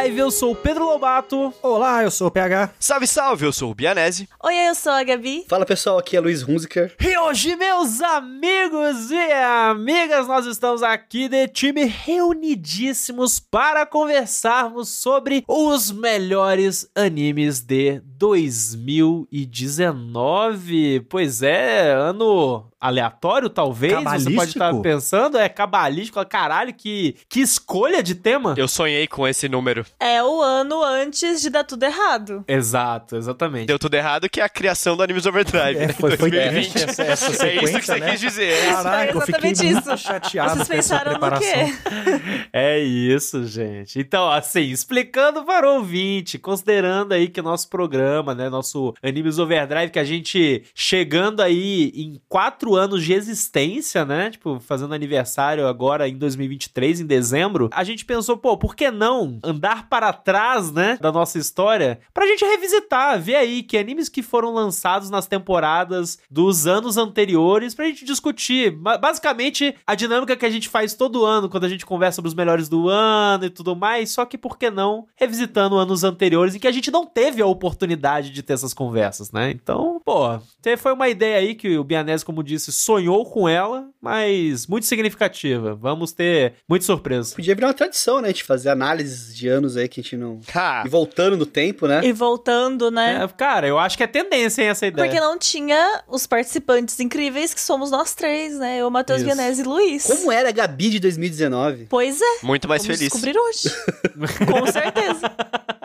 Overdrive, eu sou o Pedro Lobato. Olá, eu sou o PH. Salve, salve, eu sou o Bianese. Oi, eu sou a Gabi. Fala pessoal, aqui é Luiz Hunziker. E hoje, meus amigos e amigas, nós estamos aqui de time reunidíssimos para conversarmos sobre os melhores animes de 2019. Pois é, ano aleatório, talvez. Você pode estar pensando, é cabalístico. Caralho, que, que escolha de tema. Eu sonhei com esse número. É o ano antes de dar tudo errado. Exato, exatamente. Deu tudo errado, que é a criação do Animes Overdrive. É, foi, foi 2020. Essa, essa sequência, é isso que você né? quis dizer. Caraca, é eu fiquei isso. muito chateado Vocês com essa pensaram no preparação. quê? É isso, gente. Então, assim, explicando para o ouvinte, considerando aí que nosso programa, né, nosso Animes Overdrive, que a gente chegando aí em quatro anos de existência, né, tipo, fazendo aniversário agora em 2023, em dezembro, a gente pensou, pô, por que não andar para trás, né, da nossa história, pra gente revisitar, ver aí que animes que foram lançados nas temporadas dos anos anteriores, pra gente discutir. Ba- Basicamente, a dinâmica que a gente faz todo ano, quando a gente conversa sobre os melhores do ano e tudo mais, só que por que não revisitando anos anteriores em que a gente não teve a oportunidade de ter essas conversas, né? Então, pô, foi uma ideia aí que o Bianese, como disse, sonhou com ela, mas muito significativa. Vamos ter muita surpresa. Podia virar uma tradição, né? Gente fazer análises de anos aí que a gente não. Ha! E voltando no tempo, né? E voltando, né? É, cara, eu acho que é tendência, hein, essa ideia. Porque não tinha os participantes incríveis que somos nós três, né? Eu, Matheus. Vianese e Luiz. Como era a Gabi de 2019? Pois é. Muito mais Vamos feliz. descobrir hoje. Com certeza.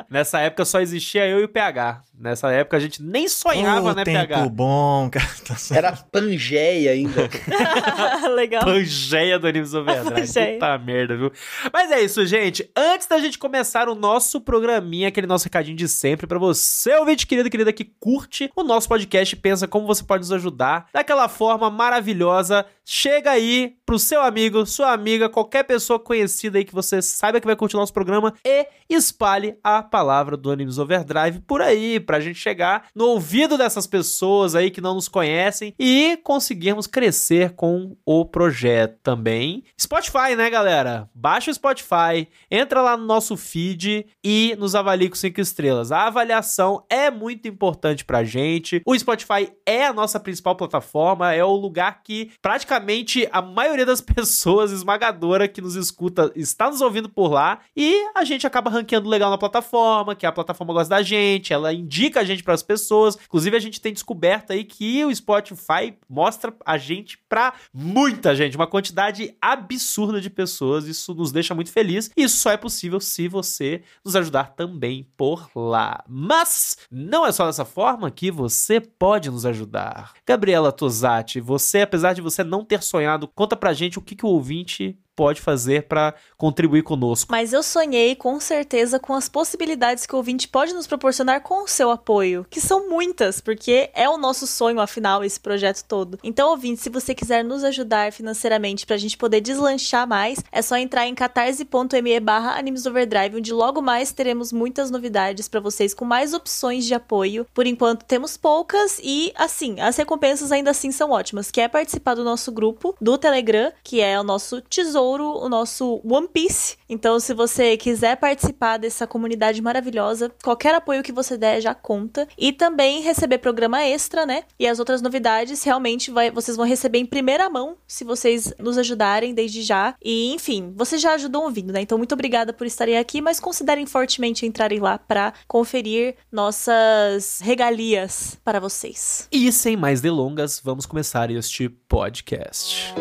Nessa época só existia eu e o PH. Nessa época a gente nem sonhava, Ô, né, tempo PH? bom, cara. Tá. Era Pangeia ainda. Legal. Pangeia do Animes Overdrive. Pangeia. Puta merda, viu? Mas é isso, gente. Antes da gente começar o nosso programinha, aquele nosso recadinho de sempre pra você, ouvinte querido e querida que curte o nosso podcast e pensa como você pode nos ajudar daquela forma maravilhosa, chega aí pro seu amigo, sua amiga, qualquer pessoa conhecida aí que você saiba que vai curtir o nosso programa e espalhe a palavra do Animes Overdrive por aí, pra gente chegar no ouvido dessas pessoas aí que não nos conhecem e conseguirmos crescer com o projeto também. Spotify, né, galera? Baixa o Spotify, entra lá no nosso feed e nos avalie com 5 estrelas. A avaliação é muito importante pra gente. O Spotify é a nossa principal plataforma, é o lugar que praticamente a maioria das pessoas esmagadora que nos escuta está nos ouvindo por lá e a gente acaba ranqueando legal na plataforma, que a plataforma gosta da gente, ela indica a gente para as pessoas. Inclusive a gente tem descoberto aí que o Spotify mostra a gente pra muita gente, uma quantidade absurda de pessoas. Isso nos deixa muito feliz. Isso só é possível se você nos ajudar também por lá. Mas não é só dessa forma que você pode nos ajudar. Gabriela Tosati, você, apesar de você não ter sonhado, conta pra gente o que, que o ouvinte pode fazer pra contribuir conosco. Mas eu sonhei com certeza com as possibilidades que o ouvinte pode nos proporcionar com o seu apoio, que são muitas, porque é o nosso sonho, afinal, esse projeto todo. Então, ouvinte, se você quiser nos ajudar financeiramente pra gente poder deslanchar mais, é só entrar em catarse.me barra Animes Overdrive, onde logo mais teremos muitas novidades pra vocês com mais opções de apoio. Por enquanto, temos poucas e, assim, as recompensas ainda assim são ótimas, que é participar do nosso grupo do Telegram, que é o nosso tesouro, o nosso One Piece. Então, se você quiser participar dessa comunidade maravilhosa, qualquer apoio que você der já conta. E também receber programa extra, né? E as outras novidades realmente vai, vocês vão receber em primeira mão, se vocês nos ajudarem desde já. E, enfim, vocês já ajudam ouvindo, né? Então, muito obrigada por estarem aqui, mas considerem fortemente entrarem lá para conferir nossas regalias para vocês. E sem mais delongas, vamos começar este podcast.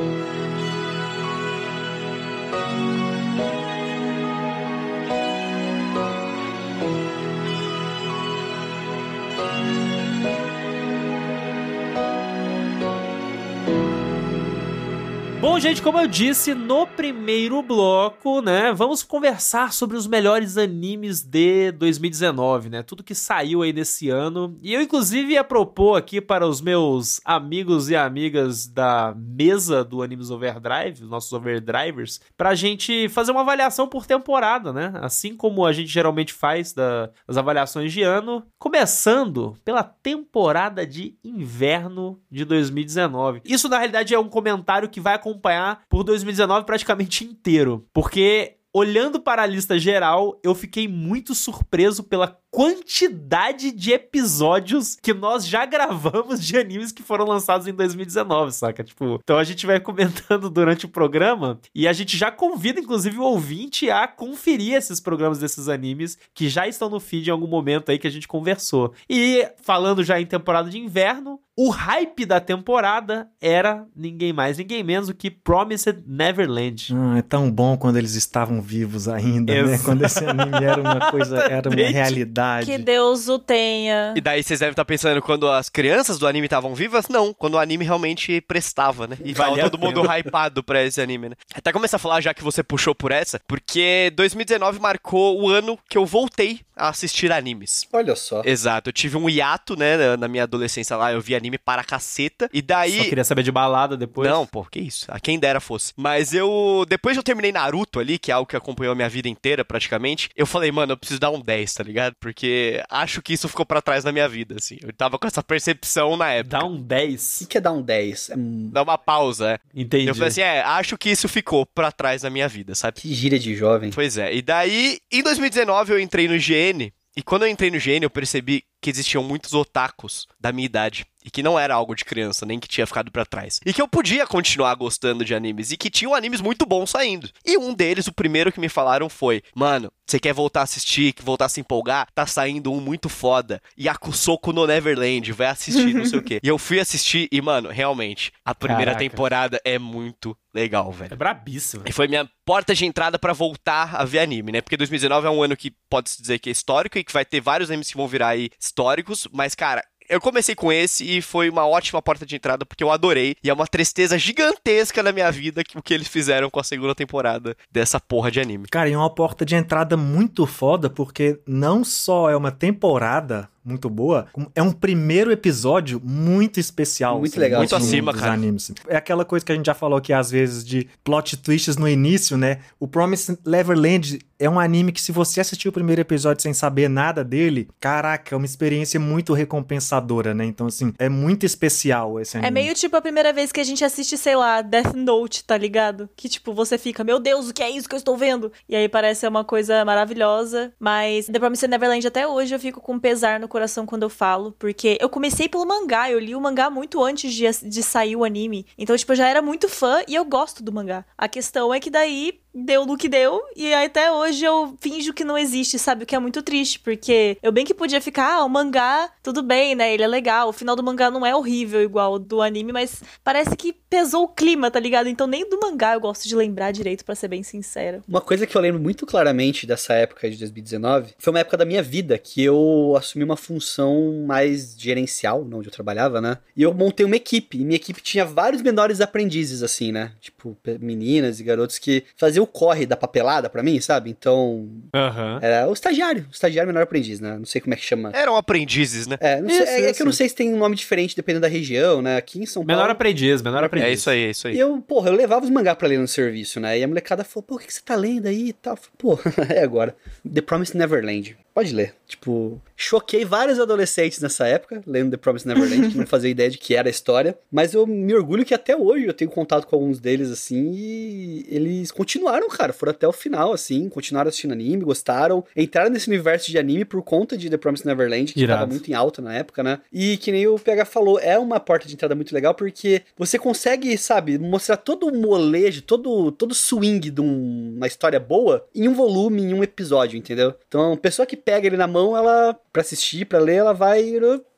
Bom, gente, como eu disse no primeiro bloco, né, vamos conversar sobre os melhores animes de 2019, né? Tudo que saiu aí nesse ano. E eu, inclusive, ia propor aqui para os meus amigos e amigas da mesa do Animes Overdrive, os nossos Overdrivers, pra gente fazer uma avaliação por temporada, né? Assim como a gente geralmente faz da- das avaliações de ano, começando pela temporada de inverno de 2019. Isso, na realidade, é um comentário que vai acompanhar por 2019 praticamente inteiro, porque olhando para a lista geral, eu fiquei muito surpreso pela quantidade de episódios que nós já gravamos de animes que foram lançados em 2019, saca? Tipo, então a gente vai comentando durante o programa e a gente já convida, inclusive, o ouvinte a conferir esses programas desses animes que já estão no feed em algum momento aí que a gente conversou. E falando já em temporada de inverno, o hype da temporada era ninguém mais, ninguém menos do que Promised Neverland. Ah, é tão bom quando eles estavam vivos ainda, né? Exatamente. Quando esse anime era uma coisa, era uma realidade. Que Deus o tenha. E daí vocês devem estar pensando, quando as crianças do anime estavam vivas? Não, quando o anime realmente prestava, né? E tava todo mundo hypado pra esse anime, né? Até começar a falar, já que você puxou por essa, porque 2019 marcou o ano que eu voltei a assistir animes. Olha só. Exato, eu tive um hiato, né, na- minha adolescência lá, eu vi anime para caceta, e daí... Só queria saber de balada depois. Não, pô, que isso. A quem dera fosse. Mas eu. Depois que eu terminei Naruto ali, que é algo que acompanhou a minha vida inteira praticamente, eu falei, mano, eu preciso dar um 10, tá ligado? Porque acho que isso ficou pra trás na minha vida, assim. Eu tava com essa percepção na época. Dá um O 10. que que é dar um 10? É Dá uma pausa, é. Entendi. Eu falei assim, é, acho que isso ficou pra trás na minha vida, sabe? Que gíria de jovem. Pois é. E daí, em 2019, eu entrei no GN. E quando eu entrei no GN, eu percebi que existiam muitos otakus da minha idade. E que não era algo de criança, nem que tinha ficado pra trás. E que eu podia continuar gostando de animes. E que tinham animes muito bons saindo. E um deles, o primeiro que me falaram foi: Mano, você quer voltar a assistir, que voltar a se empolgar? Tá saindo um muito foda. Yakusoko no Neverland. Vai assistir, não sei o quê. E eu fui assistir e, mano, realmente, a primeira Caraca. temporada é muito legal, velho. É brabíssimo. E foi minha porta de entrada pra voltar a ver anime, né? Porque 2019 é um ano que pode-se dizer que é histórico e que vai ter vários animes que vão virar aí históricos, mas, cara. Eu comecei com esse e foi uma ótima porta de entrada porque eu adorei. E é uma tristeza gigantesca na minha vida o que eles fizeram com a segunda temporada dessa porra de anime. Cara, e é uma porta de entrada muito foda, porque não só é uma temporada muito boa, é um primeiro episódio muito especial. Muito assim, legal. Muito dos- acima, dos cara. animes. É aquela coisa que a gente já falou aqui, às vezes, de plot twists no início, né? O Promised Neverland é um anime que, se você assistir o primeiro episódio sem saber nada dele, caraca, é uma experiência muito recompensadora, né? Então, assim, é muito especial esse anime. É meio tipo a primeira vez que a gente assiste, sei lá, Death Note, tá ligado? Que tipo, você fica, meu Deus, o que é isso que eu estou vendo? E aí parece uma coisa maravilhosa. Mas The Promised Neverland até hoje eu fico com pesar no coração quando eu falo. Porque eu comecei pelo mangá, eu li o mangá muito antes de, de sair o anime. Então, tipo, eu já era muito fã e eu gosto do mangá. A questão é que daí deu no que deu, e até hoje eu finjo que não existe, sabe? O que é muito triste, porque eu bem que podia ficar, ah, o mangá, tudo bem, né? Ele é legal, o final do mangá não é horrível igual do anime, mas parece que pesou o clima, tá ligado? Então nem do mangá eu gosto de lembrar direito, pra ser bem sincera. Uma coisa que eu lembro muito claramente dessa época de 2019 foi uma época da minha vida que eu assumi uma função mais gerencial, onde eu trabalhava, né? E eu montei uma equipe. E minha equipe tinha vários menores aprendizes, assim, né? Tipo, meninas e garotos que faziam o corre da papelada pra mim, sabe? Então, Aham. era o estagiário, o estagiário menor aprendiz, né? Não sei como é que chama. Eram aprendizes, né? É, não sei- Isso, é- é isso. que eu não sei se tem um nome diferente dependendo da região, né? Aqui em São Paulo. Menor aprendiz, menor aprendiz. É isso aí, é isso aí. E eu, porra, eu levava os mangá pra ler no serviço, né? E a molecada falou, pô, o que, que você tá lendo aí e tal? Falei, Pô, é agora. The Promised Neverland. Pode ler. Tipo, choquei vários adolescentes nessa época, lendo The Promised Neverland, que não fazia ideia de que era a história. Mas eu me orgulho que até hoje eu tenho contato com alguns deles, assim, e eles continuaram, cara. Foram até o final, assim, continuaram assistindo anime, gostaram. Entraram nesse universo de anime por conta de The Promised Neverland, que Irado. tava muito em alta na época, né? E que nem o PH falou, é uma porta de entrada muito legal porque você consegue, sabe, mostrar todo o molejo, todo todo o swing de um- uma história boa em um volume, em um episódio, entendeu? Então, a pessoa que pega ele na mão, ela pra assistir, pra ler, ela vai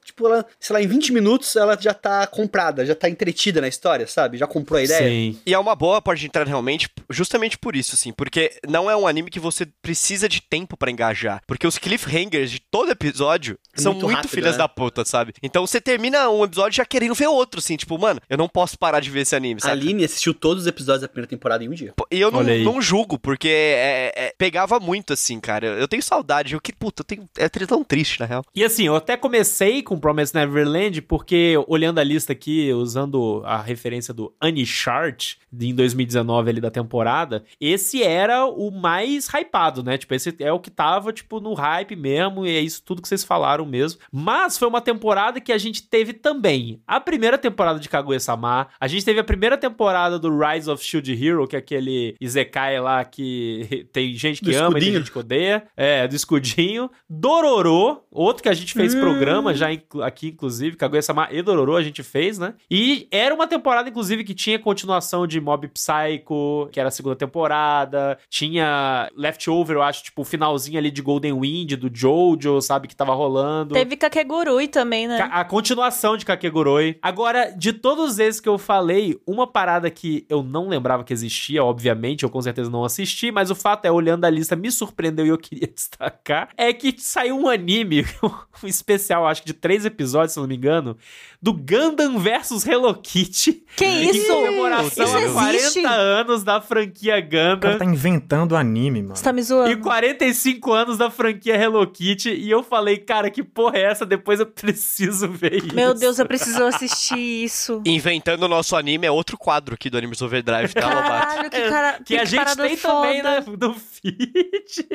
Tipo, ela, sei lá, em 20 minutos ela já tá comprada, já tá entretida na história, sabe? Já comprou a ideia. Sim. E é uma boa porta de entrada realmente, justamente por isso, assim, porque não é um anime que você precisa de tempo pra engajar. Porque os cliffhangers de todo episódio É são muito muito, rápido, filhas né? da puta, sabe? Então você termina um episódio já querendo ver outro, assim, tipo, mano, eu não posso parar de ver esse anime, A sabe? Aline assistiu todos os episódios da primeira temporada em um dia. E eu não, não julgo, porque é- é- pegava muito, assim, cara. Eu tenho saudade, eu que, puta, eu tenho. É tão triste, na real. E assim, eu até comecei com com Promise Neverland, porque olhando a lista aqui, usando a referência do Chart em 2019 ali da temporada, esse era o mais hypado, né? Tipo, esse é o que tava, tipo, no hype mesmo, e é isso tudo que vocês falaram mesmo. Mas foi uma temporada que a gente teve também a primeira temporada de Kaguya-sama, a gente teve a primeira temporada do Rise of Shield Hero, que é aquele Izekai lá que tem gente que Do ama e tem escudinho. gente que odeia. É, do escudinho. Dororo, outro que a gente fez Hum. programa já inclu- aqui, inclusive, Kaguya-sama e Dororo a gente fez, né? E era uma temporada, inclusive, que tinha continuação de Mob Psycho, que era a segunda temporada. Tinha Leftover, eu acho, tipo, o finalzinho ali de Golden Wind, do Jojo, sabe, que tava rolando. Teve Kakegurui também, né? A continuação de Kakeguroi. Agora, de todos esses que eu falei, uma parada que eu não lembrava que existia, obviamente, eu com certeza não assisti, mas o fato é, olhando a lista, me surpreendeu e eu queria destacar, é que saiu um anime, um especial, acho que de três episódios, se não me engano, do Gundam vs Hello Kitty. Que Em isso? comemoração Isso a existe? 40 anos da franquia O cara Gundam. tá inventando anime, mano. Você tá me zoando? E 45 anos da franquia Hello Kitty. E eu falei, cara, que porra é essa? Depois eu preciso ver isso. Meu Deus, eu preciso assistir isso. Inventando o nosso anime é outro quadro aqui do Animes Overdrive, tá, Lobato? Caralho, que cara. Que a gente tem também foda. né, no feed.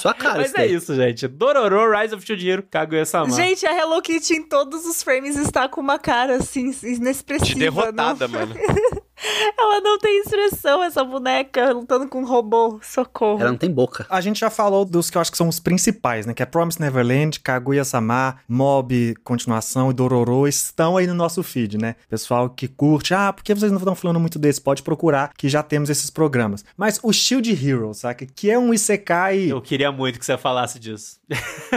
Sua cara, Mas isso é isso, gente. Dororo, Rise of Shield Hero, Kaguya-sama. Gente, a Hello Kitty em todos os frames está com uma cara assim, inexpressiva. De derrotada, não- mano. Ela não tem expressão, essa boneca lutando com um robô. Socorro. Ela não tem boca. A gente já falou dos que eu acho que são os principais, né? Que é Promise Neverland, Kaguya-sama, Mob, Continuação e Dororo estão aí no nosso feed, né? Pessoal que curte, ah, por que vocês não estão falando muito desse? Pode procurar, que já temos esses programas. Mas o Shield Hero, saca? Que é um Isekai, Eu queria muito que você falasse disso.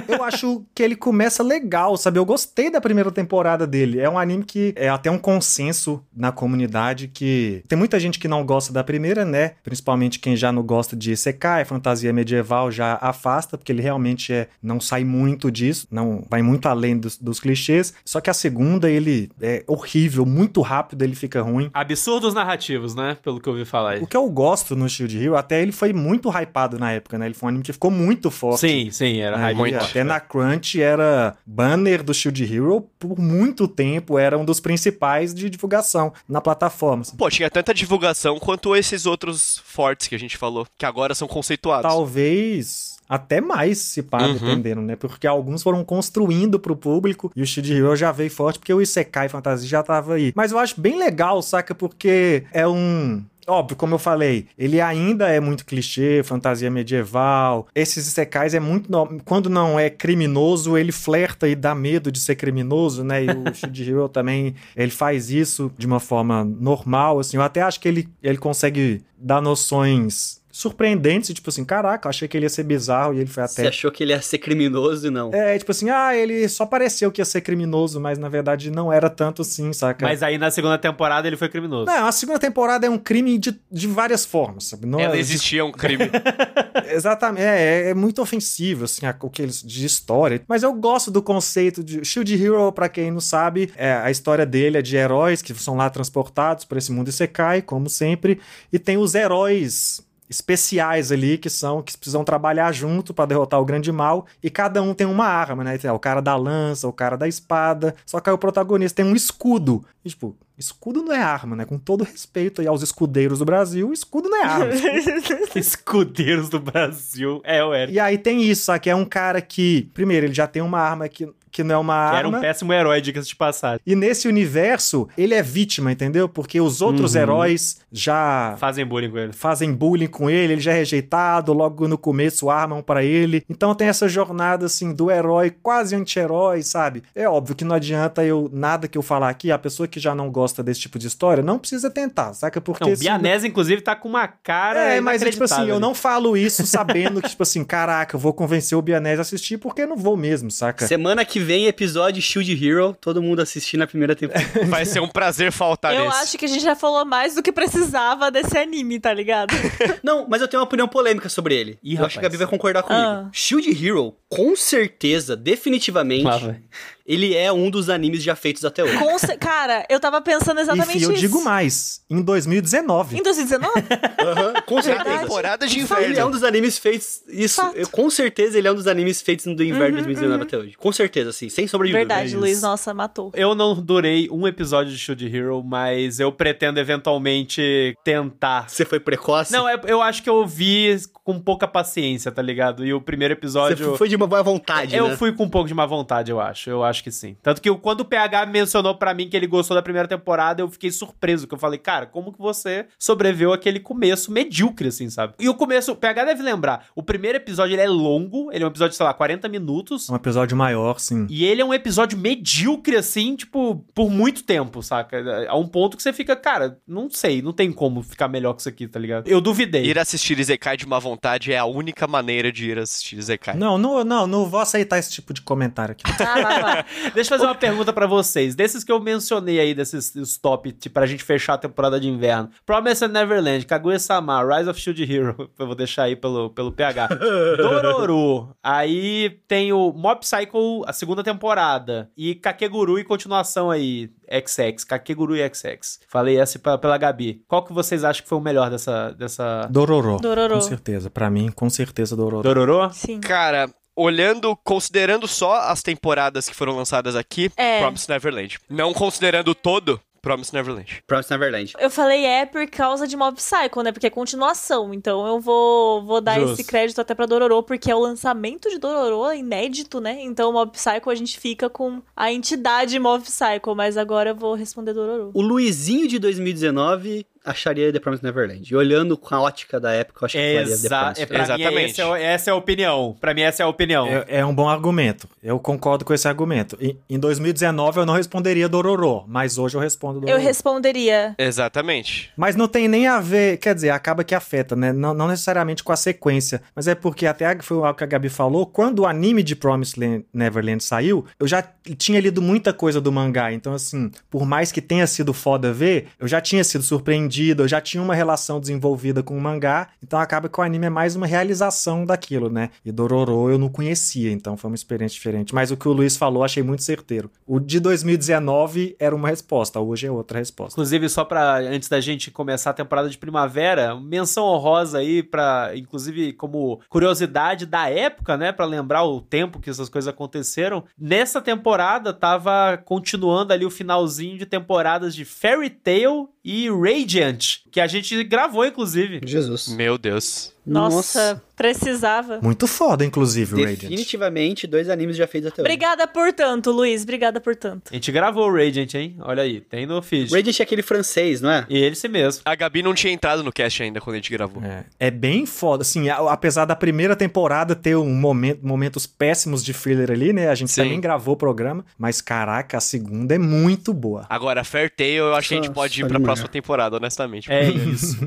Eu acho que ele começa legal, sabe? Eu gostei da primeira temporada dele. É um anime que é até um consenso na comunidade que tem muita gente que não gosta da primeira, né? Principalmente quem já não gosta de Isekai, fantasia medieval já afasta, porque ele realmente é não sai muito disso, não vai muito além dos, dos clichês. Só que a segunda ele é horrível, muito rápido ele fica ruim. Absurdos narrativos, né? Pelo que eu ouvi falar aí. O que eu gosto no Shield Hero, até ele foi muito hypado na época, né? Ele foi um anime que ficou muito forte. Sim, sim, era Aí, muito. Até na Crunch era banner do Shield Hero por muito tempo, era um dos principais de divulgação na plataforma. assim. Pô, tinha tanta divulgação quanto esses outros fortes que a gente falou, que agora são conceituados. Talvez até mais, se pá, Uhum. dependendo, né? Porque alguns foram construindo pro público e o Shield Hero já veio forte porque o Isekai Fantasy já tava aí. Mas eu acho bem legal, saca? Porque é um. Óbvio, como eu falei, ele ainda é muito clichê, fantasia medieval. Esses isekais é muito. no- Quando não é criminoso, ele flerta e dá medo de ser criminoso, né? E o Shield Hero também, ele faz isso de uma forma normal, assim. Eu até acho que ele, ele consegue dar noções surpreendentes, tipo assim, caraca, eu achei que ele ia ser bizarro e ele foi Você até. achou que ele ia ser criminoso e não. É, tipo assim, ah, ele só pareceu que ia ser criminoso, mas na verdade não era tanto assim, saca? Mas aí na segunda temporada ele foi criminoso. Não, a segunda temporada é um crime de, de várias formas, sabe? Não Ela é, existia um crime. Exatamente, é, é muito ofensivo, assim, a- o que eles de história. Mas eu gosto do conceito de Shield Hero, pra quem não sabe, é, a história dele é de heróis que são lá transportados por esse mundo Isekai, como sempre, e tem os heróis especiais ali que são que precisam trabalhar junto pra derrotar o grande mal e cada um tem uma arma, né? O cara da lança, o cara da espada. Só que aí o protagonista tem um escudo. E, tipo, escudo não é arma, né? Com todo respeito aí aos escudeiros do Brasil, escudo não é arma. Escudeiros do Brasil. É, o Eric. E aí tem isso, só que é um cara que, primeiro, ele já tem uma arma que, que não é uma Que era arma. um péssimo herói, diga-se de passagem. E nesse universo, ele é vítima, entendeu? Porque os outros Uhum. heróis já Fazem bullying com ele. fazem bullying com ele, ele já é rejeitado, logo no começo armam pra ele. Então tem essa jornada assim do herói quase anti-herói, sabe? É óbvio que não adianta eu nada que eu falar aqui, a pessoa que já não gosta desse tipo de história não precisa tentar, saca? Porque Não, o se- Bianese, inclusive, tá com uma cara. é, mas é tipo assim, eu não falo isso sabendo que, tipo assim, caraca, eu vou convencer o Bianese a assistir porque eu não vou mesmo, saca? Semana que vem, episódio Shield Hero, todo mundo assistir na primeira temporada. Vai ser um prazer faltar Eu nesse. acho que a gente já falou mais do que precisava desse anime, tá ligado? não, mas eu tenho uma opinião polêmica sobre ele. Ih, eu acho que a Gabi rapaz. vai concordar comigo. Ah. Shield Hero, com certeza, definitivamente, vai. Ele é um dos animes já feitos até hoje. Com Cara, eu tava pensando exatamente e eu isso. digo mais, em 2019. Em 2019? Aham. Com Na certeza. temporada de Ele é um inverno. dos animes feitos. Isso, eu- com certeza ele é um dos animes feitos do inverno de 2019 até hoje. Com certeza, assim, sem sombra de dúvida. Verdade, é Luiz, isso. nossa, matou. Eu não durei um episódio de Shield Hero, mas eu pretendo eventualmente tentar. Você foi precoce? Não, é- eu acho que eu vi com pouca paciência, tá ligado? E o primeiro Você episódio. foi de uma boa vontade, Eu né? fui com um pouco de má vontade, eu acho. Eu acho que sim. Tanto que quando o PH mencionou pra mim que ele gostou da primeira temporada, eu fiquei surpreso. Que eu falei, cara, como que você sobreviveu àquele começo medíocre, assim, sabe? E o começo, o PH deve lembrar, o primeiro episódio ele é longo, ele é um episódio, sei lá, 40 minutos. É um episódio maior, sim. E ele é um episódio medíocre, assim, tipo, por muito tempo, saca? A um ponto que você fica, cara, não sei, não tem como ficar melhor que isso aqui, tá ligado? Eu duvidei. Ir assistir Izekai de má vontade é a única maneira de ir assistir Izekai. Não, não, não, não vou aceitar esse tipo de comentário aqui. Ah, vai, vai. Deixa eu fazer uma pergunta pra vocês. Desses que eu mencionei aí, desses os top, tipo, pra gente fechar a temporada de inverno. Promise Neverland, Kaguya-sama, Rise of Shield Hero. Eu vou deixar aí pelo, pelo PH. Dororo. Aí tem o Mob Psycho, a segunda temporada. E Kakeguru e continuação aí. XX. Kakeguru e XX. Falei essa pra- pela Gabi. Qual que vocês acham que foi o melhor dessa... dessa... Dororô. Dororô. Com certeza. Pra mim, com certeza, Dororô. Dororo? Sim. Cara, olhando, considerando só as temporadas que foram lançadas aqui, É. Promise Neverland. Não considerando o todo, Promise Neverland. Promise Neverland. Eu falei é por causa de Mob Psycho, né? Porque é continuação. Então eu vou, vou dar Justo. esse crédito até pra Dororo, porque é o lançamento de Dororo inédito, né? Então Mob Psycho a gente fica com a entidade Mob Psycho, mas agora eu vou responder Dororo. O Luizinho de 2019 acharia The Promised Neverland. E olhando com a ótica da época, eu acho que falaria The Exa Promised é, pra mim, Exatamente. essa, é, essa é a opinião. Pra mim, essa é a opinião. É, é um bom argumento. Eu concordo com esse argumento. Em, em 2019 eu não responderia Dororô, mas hoje eu respondo Dororô. Eu responderia. Exatamente. Mas não tem nem a ver, quer dizer, acaba que afeta, né? Não, não necessariamente com a sequência, mas é porque até a- foi o que a Gabi falou, quando o anime de Promised Land- Neverland saiu, eu já tinha lido muita coisa do mangá, então assim, por mais que tenha sido foda ver, eu já tinha sido surpreendido, eu já tinha uma relação desenvolvida com o mangá, então acaba que o anime é mais uma realização daquilo, né? E Dororo eu não conhecia, então foi uma experiência diferente, mas o que o Luiz falou achei muito certeiro. O de 2019 era uma resposta, hoje é outra resposta. Inclusive, só pra antes da gente começar a temporada de primavera, menção honrosa aí pra, inclusive, como curiosidade da época, né, Pra lembrar o tempo que essas coisas aconteceram. Nessa temporada tava continuando ali o finalzinho de temporadas de Fairy Tail e Radiant, que a gente gravou inclusive. Jesus. Meu Deus. Nossa, precisava. Muito foda, inclusive, o Radiant. Definitivamente, dois animes já feitos até hoje. Obrigada por tanto, Luiz. Obrigada por tanto. A gente gravou o Radiant, hein? Olha aí, tem no feed. Radiant é aquele francês, não é? E ele se mesmo. A Gabi não tinha entrado no cast ainda quando a gente gravou. É, é bem foda, assim, a- apesar da primeira temporada ter um momento, momentos péssimos de filler ali, né? A gente Sim. também gravou o programa, mas caraca, a segunda é muito boa. Agora, Fair Tail, eu acho que a gente pode ir pra manhã. próxima temporada, honestamente. É isso.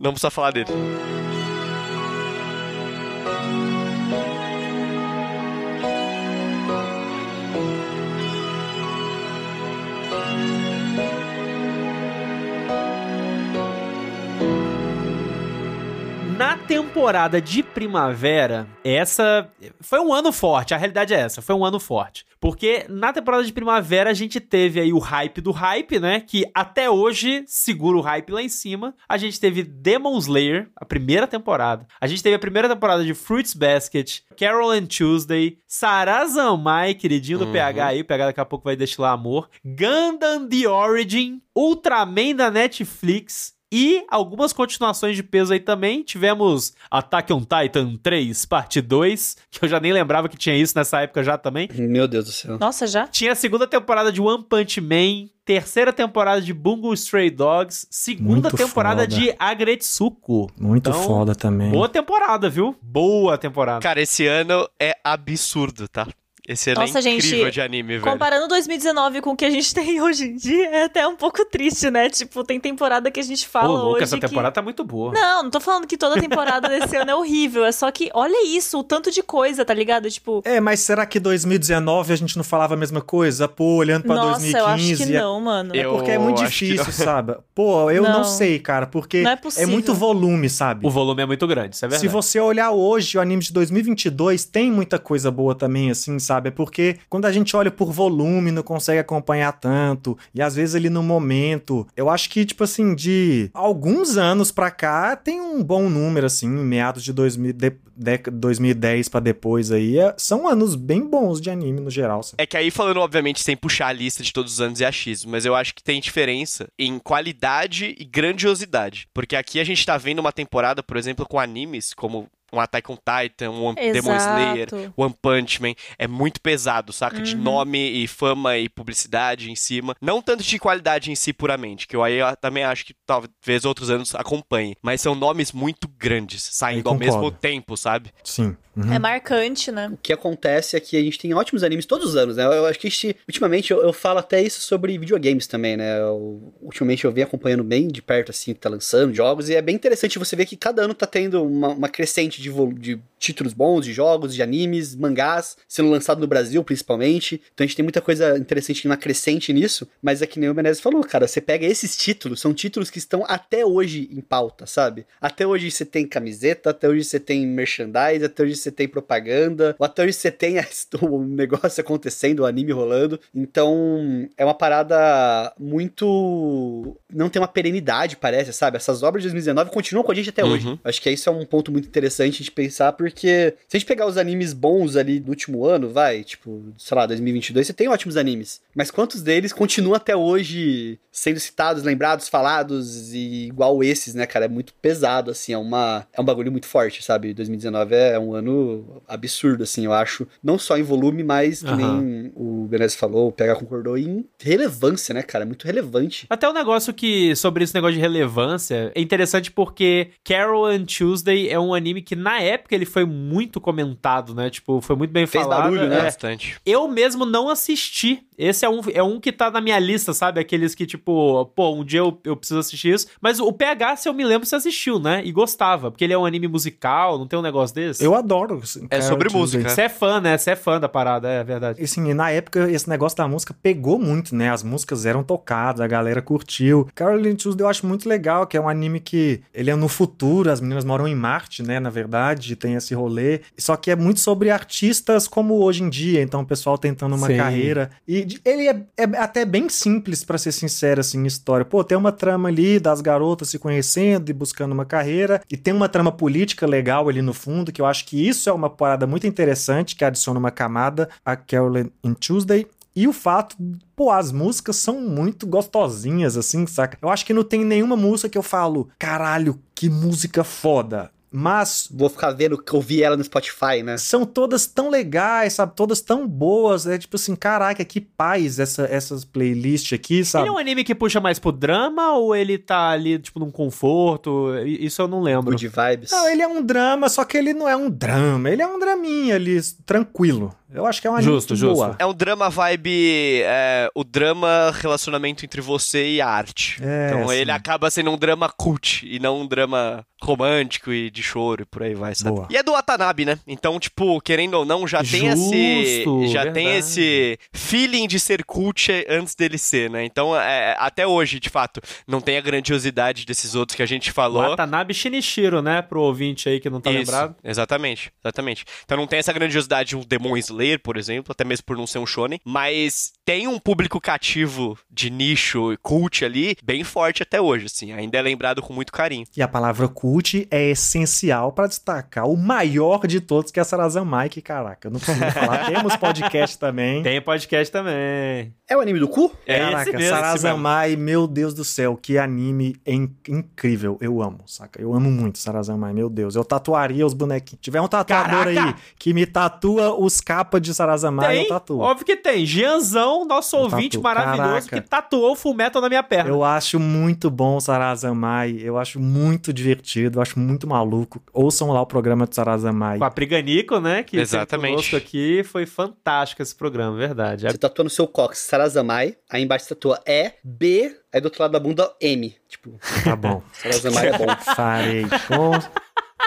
Não precisa falar dele. Temporada de primavera, essa foi um ano forte, a realidade é essa, foi um ano forte. Porque na temporada de primavera a gente teve aí o hype do hype, né? Que até hoje segura o hype lá em cima. A gente teve Demon Slayer, a primeira temporada. A gente teve a primeira temporada de Fruits Basket, Carol and Tuesday, Sarazamai, queridinho do Uhum. PH aí, o PH daqui a pouco vai destilar amor. Gundam The Origin, Ultraman da Netflix, e algumas continuações de peso aí também. Tivemos Attack on Titan 3, parte 2, que eu já nem lembrava que tinha isso nessa época já também. Meu Deus do céu. Nossa, já? Tinha a segunda temporada de One Punch Man, terceira temporada de Bungo Stray Dogs, segunda Muito temporada foda. de Agretsuko. Muito Então, foda também. Boa temporada, viu? Boa temporada. Cara, esse ano é absurdo, tá? Esse ano Nossa, é gente, incrível de anime, velho. Comparando 2019 com o que a gente tem hoje em dia, é até um pouco triste, né? Tipo, tem temporada que a gente Ô, fala louco, hoje essa que... temporada tá muito boa. Não, não tô falando que toda temporada desse ano é horrível. É só que, olha isso, o tanto de coisa, tá ligado? Tipo, É, mas será que 2019 a gente não falava a mesma coisa? Pô, olhando pra nossa, 2015... eu acho que é- não, mano. Eu- Porque é muito que difícil, sabe? Pô, eu não. Não. sei, cara, porque Não é é, muito volume, sabe? O volume é muito grande, isso é verdade. Se você olhar hoje o anime de 2022, tem muita coisa boa também, assim, sabe? É porque quando a gente olha por volume, não consegue acompanhar tanto, e às vezes ali no momento, eu acho que, tipo assim, de alguns anos pra cá, tem um bom número, assim, meados de 2000, de, de, 2010 pra depois aí, é, são anos bem bons de anime no geral. Sabe? É que aí falando, obviamente, sem puxar a lista de todos os anos é achismo, mas eu acho que tem diferença em qualidade e grandiosidade. Porque aqui a gente tá vendo uma temporada, por exemplo, com animes como um Attack on Titan, um One- Demon Slayer. One Punch Man. É muito pesado, saca? De nome e fama e publicidade em cima. Não tanto de qualidade em si puramente, que eu aí eu também acho que talvez outros anos acompanhem. Mas são nomes muito grandes, saindo ao mesmo tempo, sabe? Sim. Uhum. É marcante, né? O que acontece é que a gente tem ótimos animes todos os anos, né? Eu acho que a gente, ultimamente eu, eu falo até isso sobre videogames também, né? Eu- ultimamente eu venho acompanhando bem de perto, assim, que tá lançando jogos, e é bem interessante você ver que cada ano tá tendo uma, uma crescente de, de títulos bons, de jogos, de animes, mangás, sendo lançado no Brasil, principalmente. Então a gente tem muita coisa interessante, uma crescente nisso, mas é que nem o Menezes falou, cara, você pega esses títulos, são títulos que estão até hoje em pauta, sabe? Até hoje você tem camiseta, até hoje você tem merchandise, até hoje você tem propaganda, ou até hoje você tem o negócio acontecendo, o anime rolando. Então, é uma parada muito. Não tem uma perenidade, parece, sabe? Essas obras de 2019 continuam com a gente até Uhum. hoje. Acho que isso é um ponto muito interessante de pensar, porque se a gente pegar os animes bons ali do último ano, vai, tipo, sei lá, 2022, você tem ótimos animes. Mas quantos deles continuam até hoje sendo citados, lembrados, falados e igual esses, né, cara? É muito pesado, assim, é, uma, é um bagulho muito forte, sabe? 2019 é um ano absurdo, assim, eu acho. Não só em volume, mas que Aham. nem o Benez falou, o PH concordou, em relevância, né, cara? Muito relevante. Até um negócio que, sobre esse negócio de relevância, é interessante porque Carol and Tuesday é um anime que na época ele foi muito comentado, né? Tipo, foi muito bem Fez falado. barulho, né? é. Bastante. Eu mesmo não assisti. Esse é um, é um que tá na minha lista, sabe? Aqueles que, tipo, pô, um dia eu, eu preciso assistir isso. Mas o PH, se eu me lembro, você assistiu, né? E gostava. Porque ele é um anime musical, não tem um negócio desse? Eu adoro. É sobre música. Você é fã, né? Você é fã da parada, é verdade. E, Assim, na época, esse negócio da música pegou muito, né? As músicas eram tocadas, a galera curtiu. Caroline Tuesday eu acho muito legal, que é um anime que ele é no futuro, as meninas moram em Marte, né? Na verdade, tem esse rolê. Só que é muito sobre artistas como hoje em dia, então o pessoal tentando uma Sim. carreira. E ele é, é até bem simples, pra ser sincero, assim, história. Pô, tem uma trama ali das garotas se conhecendo e buscando uma carreira, e tem uma trama política legal ali no fundo, que eu acho que isso é uma parada muito interessante, que adiciona uma camada a Caroline in Tuesday. E o fato, pô, as músicas são muito gostosinhas, assim, saca? Eu acho que não tem nenhuma música que eu falo, caralho, que música foda. Mas Vou ficar vendo, ouvir ela no Spotify, né? são todas tão legais, sabe? Todas tão boas. É tipo assim, caraca, que paz essa, essas playlists aqui, sabe? Ele é um anime que puxa mais pro drama ou ele tá ali, tipo, num conforto? Isso eu não lembro. Good vibes. Não, ele é um drama, só que ele não é um drama. Ele é um draminha ali, tranquilo. Eu acho que é uma Justo, justo. boa. É um drama vibe. é, o drama relacionamento entre você e a arte. É, então sim. ele acaba sendo um drama cult e não um drama romântico e de choro e por aí vai, sabe? Boa. E é do Watanabe, né? Então, tipo, querendo ou não, já tem esse. Justo, Já verdade. tem esse feeling de ser cult antes dele ser, né? Então, é, até hoje, de fato, não tem a grandiosidade desses outros que a gente falou. Watanabe Shinichiro, né? Pro ouvinte aí que não tá Isso, lembrado. Exatamente, exatamente. Então não tem essa grandiosidade de um Demon Slayer, por exemplo, até mesmo por não ser um shonen, mas tem um público cativo de nicho e cult ali bem forte até hoje, assim, ainda é lembrado com muito carinho. E a palavra cult é essencial pra destacar o maior de todos, que é a Sarazamai, que caraca, eu não preciso nem falar. Temos podcast também. Tem podcast também. É o anime do cu? É Caraca, esse mesmo, esse mesmo. Sarazamai, meu Deus do céu, que anime in- incrível. Eu amo, saca? Eu amo muito Sarazamai, meu Deus. Eu tatuaria os bonequinhos. Tiver um tatuador Caraca! aí que me tatua os capas de Sarazamai, Tem, eu tatuo. óbvio que tem. Gianzão, nosso Eu ouvinte tatuo. maravilhoso, Caraca. que tatuou o Fullmetal na minha perna. Eu acho muito bom Sarazamai, eu acho muito divertido, eu acho muito maluco. Ouçam lá o programa de Sarazamai. Com a Priganico, né? Que Exatamente. conosco aqui. Foi fantástico esse programa, verdade. Você tatua no seu cox Sarazamai, aí embaixo você tatua E, B, aí do outro lado da bunda M. Tipo, Tá bom. Sarazamai é bom. Farei com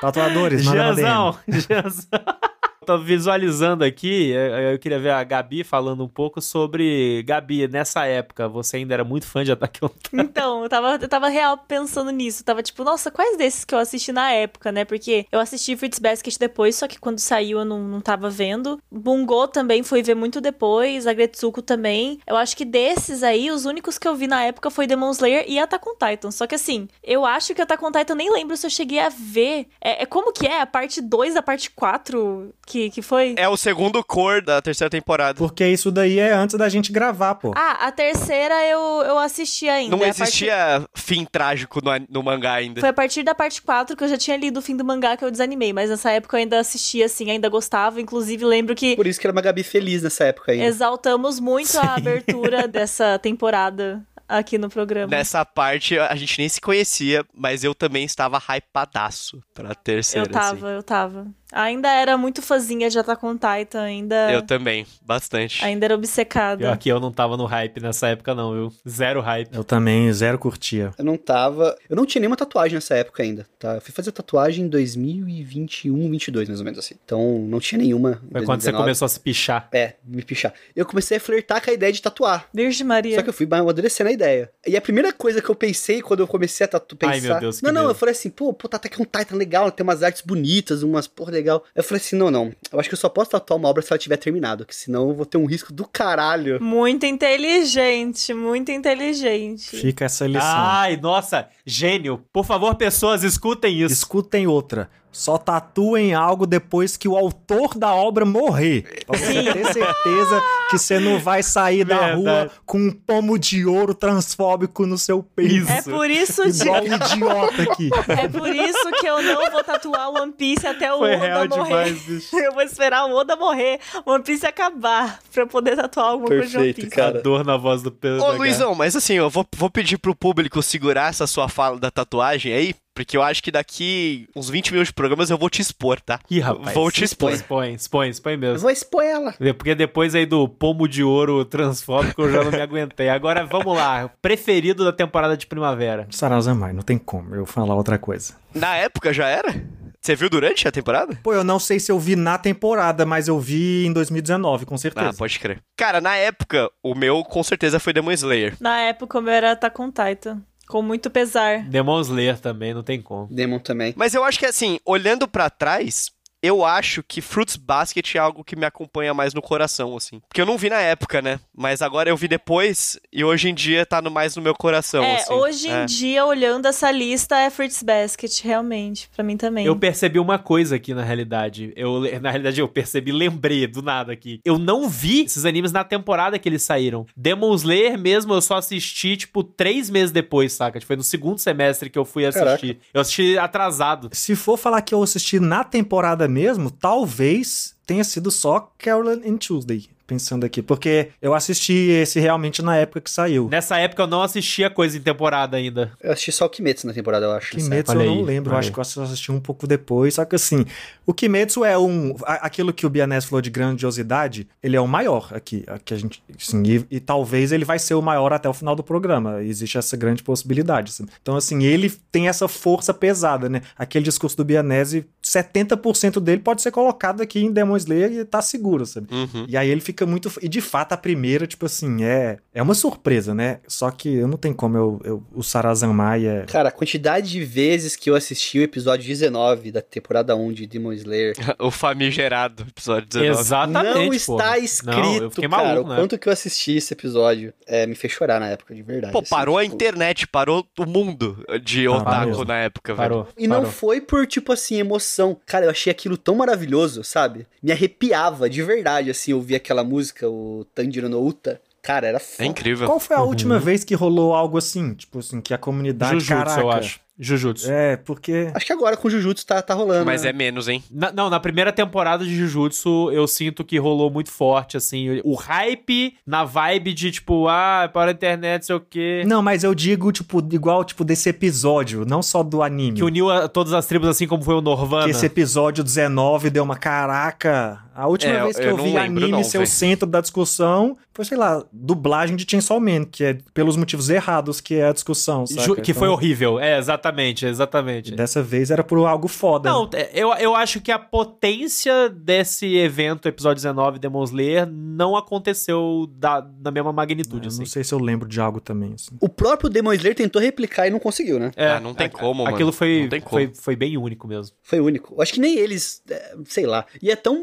tatuadores, manda DM. Tô visualizando aqui, eu eu queria ver a Gabi falando um pouco sobre. Gabi, nessa época, você ainda era muito fã de Attack on Titan. Então, eu tava, eu tava real pensando nisso. Tava tipo, nossa, quais desses que eu assisti na época, né? Porque eu assisti Fruits Basket depois, só que quando saiu eu não, não tava vendo. Bungo também foi ver muito depois, Agretsuko também. Eu acho que desses aí, os únicos que eu vi na época foi Demon Slayer e Attack on Titan. Só que assim, eu acho que Attack on Titan, eu nem lembro se eu cheguei a ver. É, é como que é? A parte 2 da parte 4 que, que foi? É o segundo cor da terceira temporada. Porque isso daí é antes da gente gravar, pô. Ah, a terceira eu, eu assisti ainda. Não É a partir- existia fim trágico no, no mangá ainda. Foi a partir da parte 4 que eu já tinha lido o fim do mangá que eu desanimei, mas nessa época eu ainda assistia, assim, ainda gostava. Inclusive, lembro que Por isso que era uma Gabi feliz nessa época aí. exaltamos muito a abertura dessa temporada aqui no programa. Nessa parte a gente nem se conhecia, mas eu também estava hypadaço pra terceira. eu tava, eu tava. Ainda era muito fãzinha de Attack on Titan, ainda. Eu também, bastante. ainda era obcecada. aqui eu não tava no hype nessa época, não, viu? Zero hype. Eu também zero curtia. Eu não tava. Eu não tinha nenhuma tatuagem nessa época ainda, tá? Eu fui fazer tatuagem em 2021, 22, mais ou menos assim. Então, não tinha nenhuma. Foi quando você 2019. começou a se pichar. É, me pichar. Eu comecei a flertar com a ideia de tatuar. Virgem Maria. Só que eu fui amadurecendo a ideia. E a primeira coisa que eu pensei quando eu comecei a tatu pensar. Ai, meu Deus, que não, não, medo. eu falei assim, pô, pô, tá até que um Titan legal, tem umas artes bonitas, umas porra legal. Eu falei assim, não, não. Eu acho que eu só posso tatuar uma obra se ela tiver terminado, que senão eu vou ter um risco do caralho. Muito inteligente, muito inteligente. Fica essa lição. Ai, nossa, gênio. Por favor, pessoas, escutem isso. Escutem outra. Só tatuem algo depois que o autor da obra morrer. Pra você ter certeza que você não vai sair da Verdade. rua com um pomo de ouro transfóbico no seu peito. É por isso, de... Um idiota aqui. é por isso que eu não vou tatuar One Piece até o Foi Oda real morrer. demais, bicho. Eu vou esperar o Oda morrer, One Piece acabar, pra eu poder tatuar alguma coisa de One Perfeito, Piece. A cara. dor na voz do Pedro. Ô, da Luizão, mas assim, eu vou, vou pedir pro público segurar essa sua fala da tatuagem aí, porque eu acho que daqui uns 20 minutos de programas eu vou te expor, tá? Ih, rapaz. Vou te expor. Expõe, expõe, expõe Eu mesmo. vou expor ela. Porque depois aí do pomo de ouro transfóbico eu já não me aguentei. Agora vamos lá. Preferido da temporada de primavera. Sarazamai, não tem como eu falar outra coisa. Na época já era? Você viu durante a temporada? Pô, eu não sei se eu vi na temporada, mas eu vi em 2019, com certeza. Ah, pode crer. Cara, na época, o meu com certeza foi Demon Slayer. Na época, o meu era Attack on Titan. Com muito pesar. Demon Slayer também, não tem como. Demon também. Mas eu acho que assim, olhando pra trás, eu acho que Fruits Basket é algo que me acompanha mais no coração, assim. Porque eu não vi na época, né? Mas agora eu vi depois e hoje em dia tá no, mais no meu coração, é, assim. hoje em É. dia, olhando essa lista, é Fruits Basket, realmente. Pra mim também. Eu percebi uma coisa aqui na realidade. Eu, na realidade, eu percebi, lembrei do nada aqui. Eu não vi esses animes na temporada que eles saíram. Demon Slayer mesmo, eu só assisti, tipo, três meses depois, saca? Foi no segundo semestre que eu fui assistir. Eu assisti atrasado. Se for falar que eu assisti na temporada mesmo, talvez tenha sido só Carolyn and Tuesday. Pensando aqui, porque eu assisti esse realmente na época que saiu. Nessa época eu não assistia coisa em temporada ainda. Eu assisti só o Kimetsu na temporada, eu acho. Kimetsu eu não aí, lembro, olha acho que eu assisti um pouco depois. Só que assim, o Kimetsu é um. a- Aquilo que o Bianese falou de grandiosidade, ele é o maior aqui. aqui a gente, assim, e, e talvez ele vai ser o maior até o final do programa. Existe essa grande possibilidade. assim. Então, assim, ele tem essa força pesada, né? Aquele discurso do Bianese, 70% dele pode ser colocado aqui em Demon Slayer e tá seguro, sabe? Uhum. E aí ele fica muito. E de fato, a primeira, tipo assim, é, é uma surpresa, né? Só que eu não tenho como eu. eu o Sarazanmai é. Cara, a quantidade de vezes que eu assisti o episódio 19 da temporada 1 de Demon Slayer O famigerado, episódio 19. Exatamente. não pô. está escrito, Não, fiquei cara, maluco, o né? quanto que eu assisti esse episódio. É, me fez chorar na época, de verdade. Pô, assim, parou a tipo, internet, parou o mundo de Parou otaku mesmo. na época, velho. Parou. E não parou. foi por, tipo assim, emoção. Cara, eu achei aquilo tão maravilhoso, sabe? Me arrepiava, de verdade, assim, ouvir aquela música, o Tanjiro no Uta. Cara, era É foda. incrível. Qual foi a última vez que rolou algo assim? Tipo assim, que a comunidade. Jujutsu, caraca, eu acho. Jujutsu. É, porque. Acho que agora com o Jujutsu tá, tá rolando. Mas né? é menos, hein? Na- não, na primeira temporada de Jujutsu, eu sinto que rolou muito forte, assim. O hype na vibe de, tipo, ah, para a internet, sei o quê. Não, mas eu digo, tipo, igual, tipo, desse episódio, não só do anime. Que uniu a- todas as tribos, assim como foi o Norvana. Que esse episódio 19 deu uma caraca. A última É, vez que eu eu, vi lembro anime não, ser o centro da discussão foi, sei lá, dublagem de Chainsaw Man, que é pelos motivos errados que é a discussão, saca? Ju- que foi Então, horrível. É, exatamente. Exatamente, exatamente. Dessa vez era por algo foda. Não, é, eu, eu acho que a potência desse evento, episódio 19, Demon Slayer, não aconteceu da, da mesma magnitude, Eu assim. não sei se eu lembro de algo também, assim. O próprio Demon Slayer tentou replicar e não conseguiu, né? É, Ah, não tem como, mano. Aquilo foi, Não tem como. foi, foi bem único mesmo. Foi único. Eu acho que nem eles, é, sei lá. E é tão.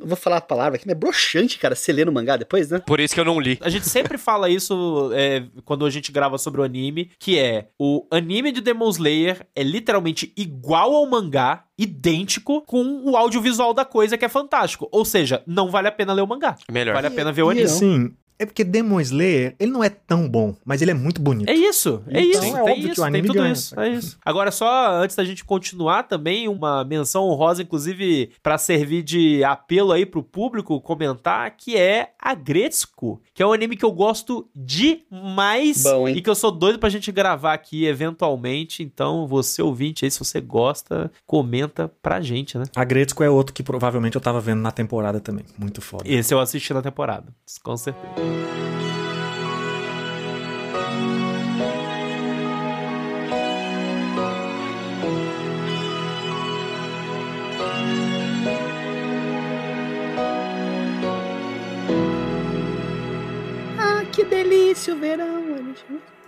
eu Vou falar a palavra aqui, mas é broxante, cara, você lê no mangá depois, né? Por isso que eu não li. A gente sempre fala isso é, quando a gente grava sobre o anime, que é o anime de Demon Slayer é literalmente igual ao mangá, idêntico, com o audiovisual da coisa que é fantástico. Ou seja, não vale a pena ler o mangá. Melhor. Vale a pena ver o anime. Sim, é porque Demon Slayer, ele não é tão bom, mas ele é muito bonito. É isso, é Então, isso, é tem óbvio que isso, o tem anime tudo ganha. isso, é isso. Agora, só antes da gente continuar também, uma menção honrosa, inclusive, pra servir de apelo aí pro público comentar, que é a Gretzko, que é um anime que eu gosto demais Bom, hein? e que eu sou doido pra gente gravar aqui eventualmente, então você ouvinte aí, se você gosta, comenta pra gente, né? A Gretzko é outro que provavelmente eu tava vendo na temporada também. Muito foda. Esse eu assisti na temporada, com certeza. Ah, que delícia o verão.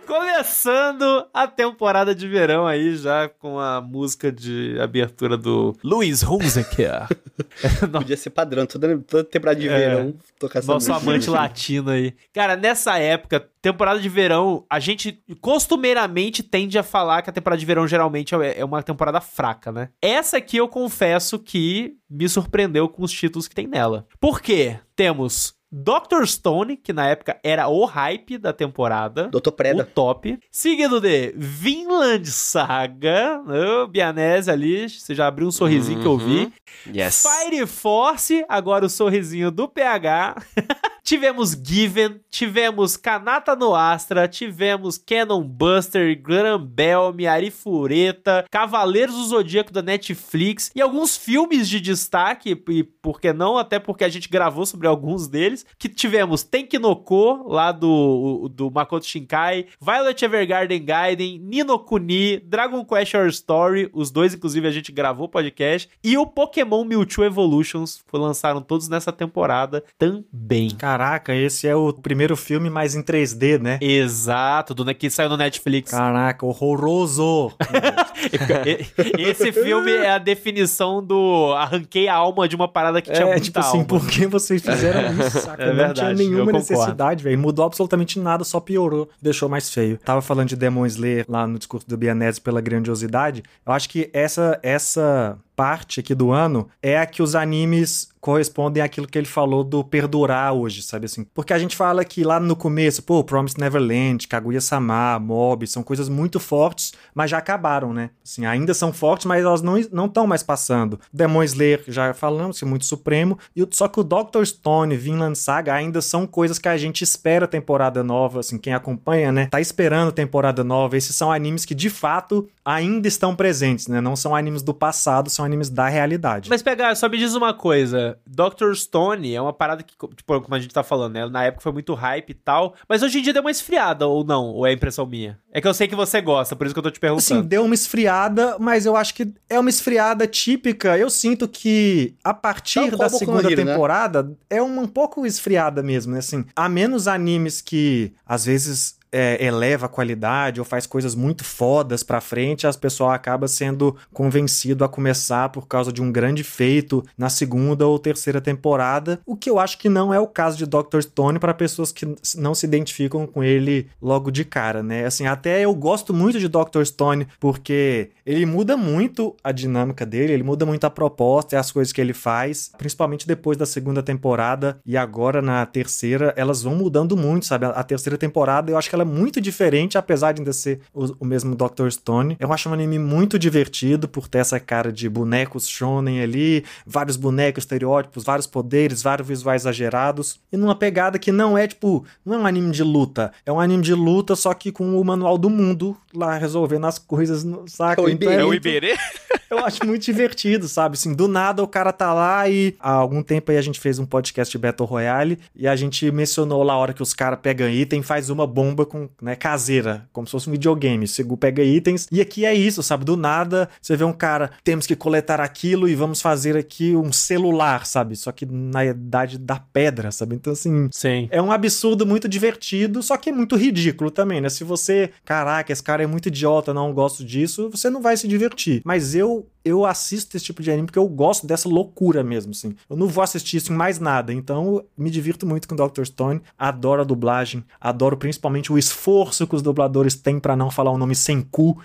Começando a temporada de verão aí, já com a música de abertura do Luiz Hunziker. Podia ser padrão, toda, toda temporada de É. verão tocar essa Nosso música. amante latino aí. Cara, nessa época, temporada de verão, a gente costumeiramente tende a falar que a temporada de verão geralmente é é uma temporada fraca, né? Essa aqui eu confesso que me surpreendeu com os títulos que tem nela. Por quê? Temos Dr. Stone, que na época era o hype da temporada. O Preda. top. Seguido de Vinland Saga. O Bianese ali, você já abriu um sorrisinho que eu vi. Yes. Fire Force, agora o sorrisinho do PH. tivemos Given, tivemos Kanata no Astra, tivemos Cannon Buster, Granbelme, Arifureta, Cavaleiros do Zodíaco da Netflix e alguns filmes de destaque, e por que não, até porque a gente gravou sobre alguns deles, que tivemos Tenkinoko, lá do, do Makoto Shinkai, Violet Evergarden Gaiden, Nino Kuni, Dragon Quest Your Story, os dois inclusive a gente gravou podcast, e o Pokémon Mewtwo Evolutions, lançaram todos nessa temporada também. Caraca, esse é o primeiro filme mais em 3D, né? Exato, do que saiu no Netflix. Caraca, horroroso. Esse filme é a definição do arranquei a alma de uma parada que tinha é, tipo assim, alma. por que vocês fizeram isso, saca? É não verdade, tinha eu nenhuma necessidade, velho. Mudou absolutamente nada, só piorou, deixou mais feio. Tava falando de Demon Slayer lá no discurso do Bianese pela grandiosidade. Eu acho que essa essa parte aqui do ano é a que os animes correspondem àquilo que ele falou do perdurar hoje, sabe assim? Porque a gente fala que lá no começo, pô, Promised Neverland, Kaguya-sama, Mob, são coisas muito fortes, mas já acabaram, né? Assim, ainda são fortes, mas elas não estão mais passando. Demon Slayer, já falamos, que é muito supremo, e só que o Dr. Stone, Vinland Saga ainda são coisas que a gente espera temporada nova, assim, quem acompanha, né? Tá esperando temporada nova. Esses são animes que de fato ainda estão presentes, né? Não são animes do passado, são animes da realidade. Mas pegar, só me diz uma coisa. Dr. Stone é uma parada que, tipo, como a gente tá falando, né? Na época foi muito hype e tal. Mas hoje em dia deu uma esfriada, ou não? Ou é impressão minha? É que eu sei que você gosta, por isso que eu tô te perguntando. deu uma esfriada, mas eu acho que é uma esfriada típica. Eu sinto que a partir Tal da segunda Hero, né? temporada é uma um pouco esfriada mesmo, né? Assim, há menos animes que às vezes é, eleva a qualidade ou faz coisas muito fodas pra frente, as pessoas acabam sendo convencido a começar por causa de um grande feito na segunda ou terceira temporada, o que eu acho que não é o caso de Dr. Stone para pessoas que não se identificam com ele logo de cara, né? Assim, até eu gosto muito de Dr. Stone porque ele muda muito a dinâmica dele, ele muda muito a proposta e as coisas que ele faz, principalmente depois da segunda temporada e agora na terceira, elas vão mudando muito, sabe? A terceira temporada eu acho que ela é muito diferente, apesar de ainda ser o, o mesmo Dr. Stone. Eu acho um anime muito divertido por ter essa cara de bonecos shonen ali, vários bonecos, estereótipos, vários poderes, vários visuais exagerados, e numa pegada que não é tipo, não é um anime de luta, é um anime de luta só que com o manual do mundo lá resolvendo as coisas, no- saca? É o Então Iberê. É o muito- Iberê? Eu acho muito divertido, sabe? Assim, do nada o cara tá lá e há algum tempo aí a gente fez um podcast de Battle Royale e a gente mencionou lá a hora que os caras pegam item faz uma bomba com, né, caseira, como se fosse um videogame. Você pega itens e aqui é isso, sabe? Do nada você vê um cara, temos que coletar aquilo e vamos fazer aqui um celular, sabe? Só que na idade da pedra, sabe? Então assim, Sim. é um absurdo muito divertido, só que é muito ridículo também, né? Se você, caraca, esse cara é muito idiota, não gosto disso, você não vai se divertir. Mas eu eu assisto esse tipo de anime porque eu gosto dessa loucura mesmo, assim. Eu não vou assistir isso em mais nada, então eu me divirto muito com Dr. Stone, adoro a dublagem, adoro principalmente o esforço que os dubladores têm para não falar o nome sem cu.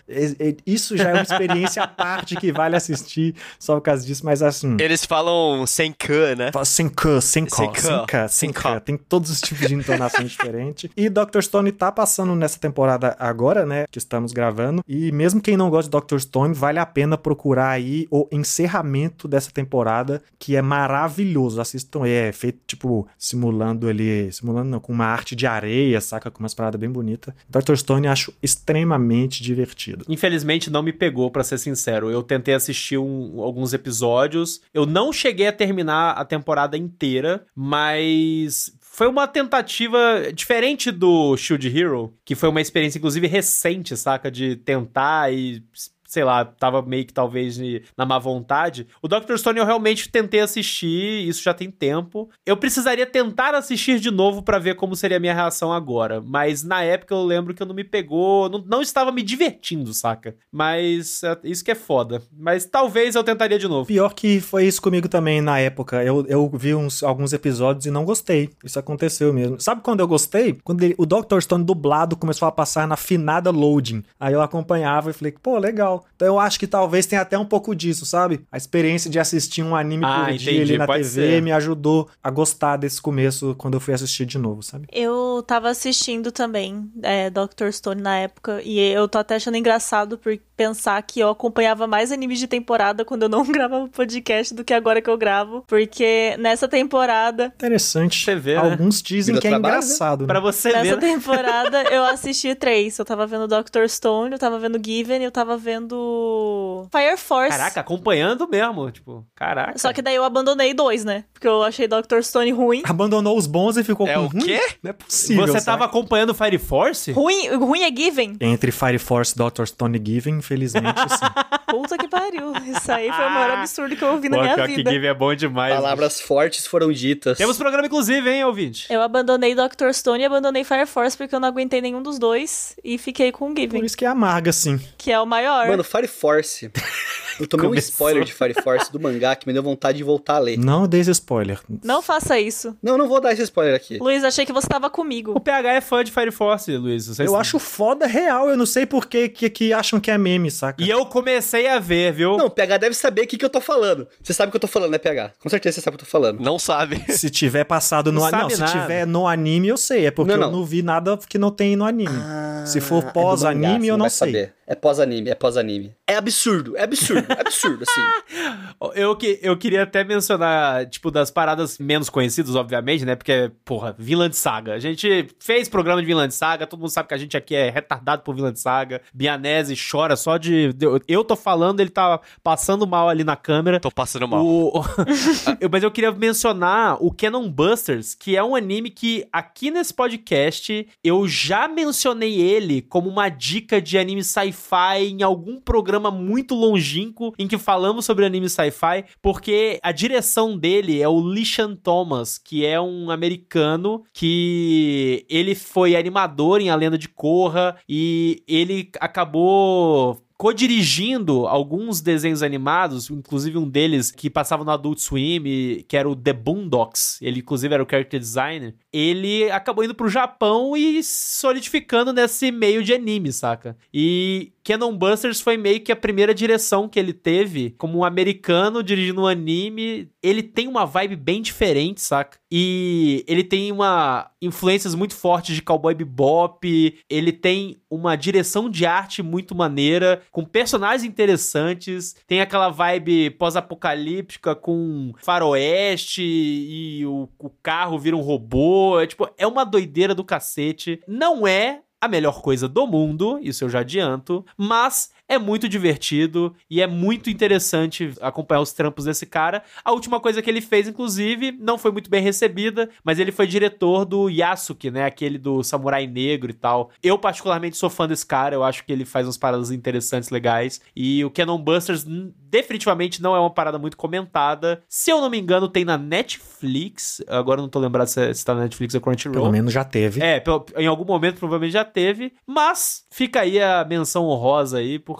Isso já é uma experiência à parte que vale assistir só por causa disso, mas assim... Eles falam sem K, né? Fala Sem K, sem K, Sem. K. Tem todos os tipos de entonações diferentes. E Dr. Stone tá passando nessa temporada agora, né? Que estamos gravando. E mesmo quem não gosta de Dr. Stone, vale a pena procurar aí o encerramento dessa temporada, que é maravilhoso. Assistam, é feito, tipo, simulando ali, simulando não, com uma arte de areia, saca? Com umas paradas bem bonitas. Dr. Stone acho extremamente divertido. Infelizmente não me pegou, pra ser sincero. Eu tentei assistir um- alguns episódios. Eu não cheguei a terminar a temporada inteira, mas foi uma tentativa diferente do Shield Hero, que foi uma experiência inclusive recente, saca, de tentar e sei lá, tava meio que talvez na má vontade. O Dr. Stone eu realmente tentei assistir, isso já tem tempo. Eu precisaria tentar assistir de novo pra ver como seria a minha reação agora, mas na época eu lembro que eu não me pegou, não, não estava me divertindo, saca? Mas é, isso que é foda. Mas talvez eu tentaria de novo. Pior que foi isso comigo também na época. Eu, eu vi uns, alguns episódios e não gostei. Isso aconteceu mesmo. Sabe quando eu gostei? Quando ele- o Dr. Stone dublado começou a passar na finada loading. Aí eu acompanhava e falei, pô, legal. Então eu acho que talvez tenha até um pouco disso, sabe? A experiência de assistir um anime Ah, por dia entendi, ali na pode TV ser. me ajudou a gostar desse começo quando eu fui assistir de novo, sabe? Eu tava assistindo também é, Dr. Stone na época, e eu tô até achando engraçado por pensar que eu acompanhava mais animes de temporada quando eu não gravava podcast do que agora que eu gravo, porque nessa temporada. Interessante. Você vê, né? Alguns dizem Vida que é trabalho, né? engraçado. Pra Né? você Nessa ver. né? temporada eu assisti três. Eu tava vendo Dr. Stone, eu tava vendo Given e eu tava vendo Fire Force. Caraca, acompanhando mesmo, tipo, caraca. Só que daí eu abandonei dois, né? Porque eu achei Dr. Stone ruim. Abandonou os bons e ficou É com o ruim? quê? Não é possível. Você sabe? tava acompanhando Fire Force? Ruim, ruim é Given? Entre Fire Force e Dr. Stone Given, infelizmente, sim. Puta que pariu. Isso aí foi o maior absurdo que eu ouvi na Pô, minha pior que vida. Give é bom demais. Palavras fortes foram ditas. Temos programa, inclusive, hein, ouvinte? Eu abandonei Dr. Stone e abandonei Fire Force porque eu não aguentei nenhum dos dois e fiquei com o Por Given, isso que é amarga, sim. que é o maior. Mano, Fire Force. Eu tomei um Começou. spoiler de Fire Force do mangá que me deu vontade de voltar a ler. Não dê esse spoiler. Não faça isso. Não, não vou dar esse spoiler aqui. Luiz, achei que você tava O comigo. PH é fã de Fire Force, Luiz. Eu acho foda real, eu não sei por que, que, que acham que é meme, saca? E eu comecei a ver, viu? Não, PH deve saber o que, que eu tô falando. Você sabe o que eu tô falando, né, PH? Com certeza você sabe o que eu tô falando. Não sabe. Se tiver passado no Não anime. Não, se nada. tiver no anime, eu sei. É porque Não, eu não. não vi nada que não tem no anime. Se for é pós-anime, você eu não sei. Saber. É pós-anime, é pós-anime. É absurdo, é absurdo, é absurdo, assim. Eu, que, eu queria até mencionar, tipo, das paradas menos conhecidas, obviamente, né? Porque, porra, Vinland Saga. A gente fez programa de Vinland Saga, todo mundo sabe que a gente aqui é retardado por Vinland Saga. Bianese chora só de. de- Eu tô falando, ele tá passando mal ali na câmera. Tô passando mal. O... Mas eu queria mencionar o Canon Busters, que é um anime que aqui nesse podcast eu já mencionei ele como uma dica de anime sci-fi em algum programa muito longínquo em que falamos sobre anime sci-fi, porque a direção dele é o Lishan Thomas, que é um americano que ele foi animador em A Lenda de Korra e ele acabou co-dirigindo alguns desenhos animados, inclusive um deles que passava no Adult Swim, que era o The Boondocks, ele inclusive era o character designer, ele acabou indo pro Japão e solidificando nesse meio de anime, saca? E Cannon Busters foi meio que a primeira direção que ele teve como um americano dirigindo um anime. Ele tem uma vibe bem diferente, saca? E ele tem uma influências muito fortes de Cowboy Bebop, ele tem uma direção de arte muito maneira, com personagens interessantes, tem aquela vibe pós-apocalíptica com faroeste e o, o carro vira um robô, é tipo, é uma doideira do cacete. Não é a melhor coisa do mundo, isso eu já adianto, mas é muito divertido e é muito interessante acompanhar os trampos desse cara. A última coisa que ele fez, inclusive, não foi muito bem recebida, mas ele foi diretor do Yasuke, né? Aquele do Samurai Negro e tal. Eu, particularmente, sou fã desse cara, eu acho que ele faz umas paradas interessantes, legais. E o Canon Busters definitivamente não é uma parada muito comentada. Se eu não me engano, tem na Netflix. Agora eu não tô lembrado se, se tá na Netflix ou Crunchyroll. Pelo menos já teve. É, em algum momento provavelmente já teve, mas fica aí a menção honrosa aí, porque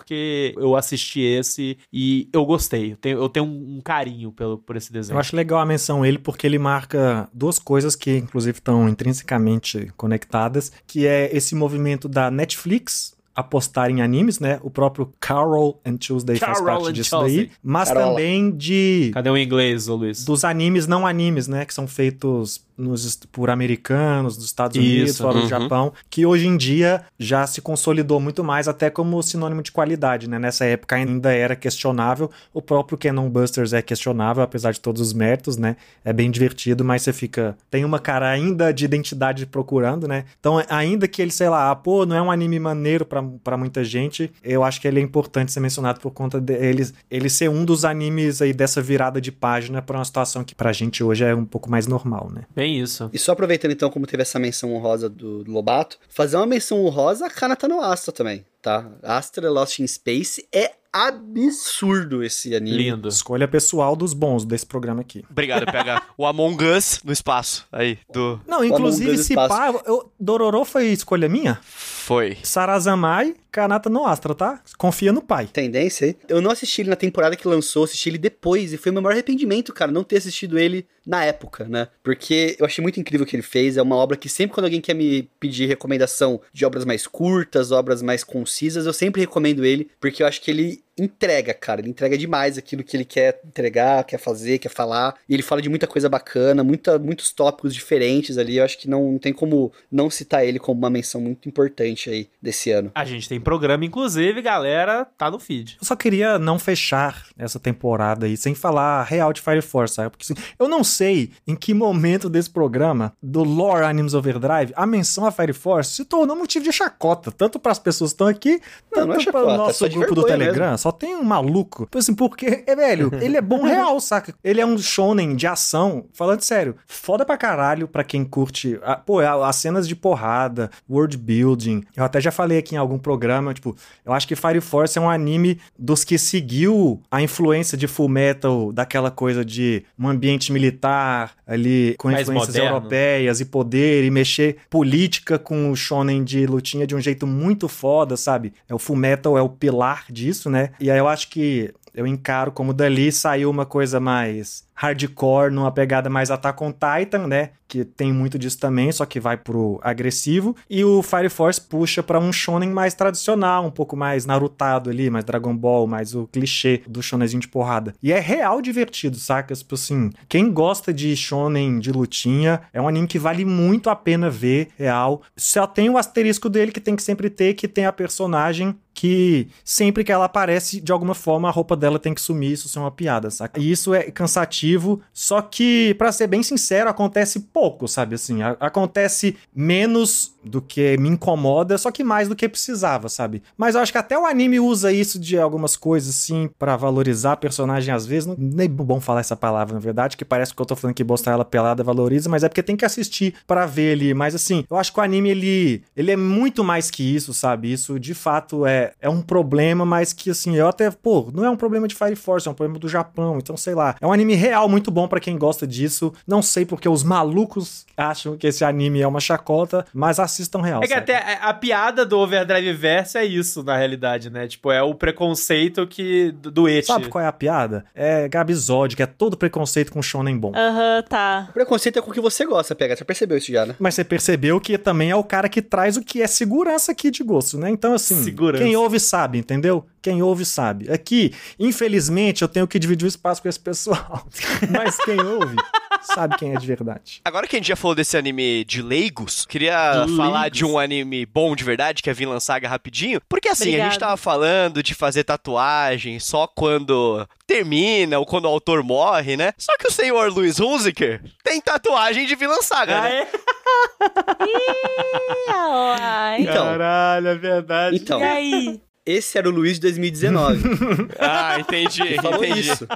eu assisti esse e eu gostei. Eu tenho, eu tenho um, um carinho pelo, por esse desenho. Eu acho legal a menção ele porque ele marca duas coisas que inclusive estão intrinsecamente conectadas, que é esse movimento da Netflix apostar em animes, né? O próprio Carol and Tuesday faz Carol parte and disso Tuesday. daí, mas Carola. também de Cadê o inglês, ô Luiz? dos animes não animes, né, que são feitos nos, por americanos, dos Estados Unidos, Isso, fora do uhum. Japão, que hoje em dia já se consolidou muito mais até como sinônimo de qualidade, né? Nessa época ainda era questionável, o próprio Canon Busters é questionável, apesar de todos os méritos, né? É bem divertido, mas você fica tem uma cara ainda de identidade procurando, né? Então, ainda que ele, sei lá, ah, pô, não é um anime maneiro pra pra muita gente, eu acho que ele é importante ser mencionado por conta dele ele ser um dos animes aí dessa virada de página pra uma situação que pra gente hoje é um pouco mais normal, né? Bem isso. E só aproveitando então, como teve essa menção honrosa do Lobato, fazer uma menção honrosa a Kanata no Astra também, tá? Astra Lost in Space é absurdo esse anime. Lindo. Escolha pessoal dos bons desse programa aqui. Obrigado, PH. o Among Us no espaço. Aí, do. Não, inclusive, se pá, eu, Dororo foi escolha minha? Foi. Sarazamai, Kanata no Astra, tá? Confia no pai. Tendência aí. Eu não assisti ele na temporada que lançou, assisti ele depois, e foi o meu maior arrependimento, cara, não ter assistido ele na época, né? Porque eu achei muito incrível o que ele fez. É uma obra que sempre quando alguém quer me pedir recomendação de obras mais curtas, obras mais concisas, eu sempre recomendo ele, porque eu acho que ele entrega, cara. Ele entrega demais aquilo que ele quer entregar, quer fazer, quer falar. E ele fala de muita coisa bacana, muita, muitos tópicos diferentes ali. Eu acho que não, não tem como não citar ele como uma menção muito importante aí desse ano. A gente tem programa, inclusive, galera, tá no feed. Eu só queria não fechar essa temporada aí sem falar real de Fire Force, sabe? Porque assim, eu não sei em que momento desse programa, do Lore Animes Overdrive, a menção a Fire Force se tornou motivo de chacota, tanto para as pessoas que estão aqui, Não, não é tanto para chacota, o é nosso de grupo do Telegram. Só tem um maluco. Tipo Assim, porque, é, velho, ele é bom real, saca? Ele é um shonen de ação, falando sério, foda pra caralho pra quem curte, a- pô, a- as cenas de porrada, world building. Eu até já falei aqui em algum programa, tipo, eu acho que Fire Force é um anime dos que seguiu a influência de Full Metal, daquela coisa de um ambiente militar ali com Mais influências moderno. europeias e poder e mexer política com o shonen de lutinha de um jeito muito foda, sabe? É o Full Metal é o pilar disso, né? E aí eu acho que eu encaro como dali saiu uma coisa mais hardcore, numa pegada mais Attack on Titan, né? Que tem muito disso também, só que vai pro agressivo. E o Fire Force puxa pra um shonen mais tradicional, um pouco mais narutado ali, mais Dragon Ball, mais o clichê do shonenzinho de porrada. E é real divertido, saca? Tipo assim, quem gosta de shonen de lutinha, é um anime que vale muito a pena ver, real. Só tem o asterisco dele que tem que sempre ter, que tem a personagem que sempre que ela aparece, de alguma forma, a roupa dela tem que sumir, isso é uma piada, saca? E isso é cansativo, só que, pra ser bem sincero, acontece pouco, sabe assim? Acontece menos do que me incomoda, só que mais do que precisava, sabe? Mas eu acho que até o anime usa isso de algumas coisas, assim, pra valorizar a personagem às vezes. Não, nem é bom falar essa palavra, na verdade, que parece que eu tô falando que mostrar ela pelada valoriza, mas é porque tem que assistir pra ver ali. Mas assim, eu acho que o anime, ele, ele é muito mais que isso, sabe? Isso, de fato, é, é um problema, mas que, assim, eu até, pô, não é um problema de Fire Force, é um problema do Japão, então, sei lá. É um anime real muito bom pra quem gosta disso. Não sei porque os malucos acham que esse anime é uma chacota, mas assistam real. É que sabe? até a a piada do Overdrive Verso é isso, na realidade, né? Tipo, é o preconceito que do do et. Sabe qual é a piada? É Gabizode, que é todo preconceito com shonen bom. Aham, tá. O preconceito é com o que você gosta, pega. Você percebeu isso já, né? Mas você percebeu que também é o cara que traz o que é segurança aqui de gosto, né? Então, assim, Segurança. quem ouve sabe, entendeu? Quem ouve sabe. Aqui, infelizmente, eu tenho que dividir o espaço com esse pessoal. Mas quem ouve sabe quem é de verdade. Agora que a gente já falou desse anime de leigos, queria De falar leigos. de um anime bom de verdade, que é Vinland Saga rapidinho. Porque assim, a Obrigada. gente tava falando de fazer tatuagem só quando termina ou quando o autor morre, né? Só que o senhor Luiz Hunziker tem tatuagem de Vinland Saga, Ah, né? é? Então, Caralho, é verdade. então E aí? Esse era o Luiz de 2019. Ah, entendi. Ele falou entendi. isso.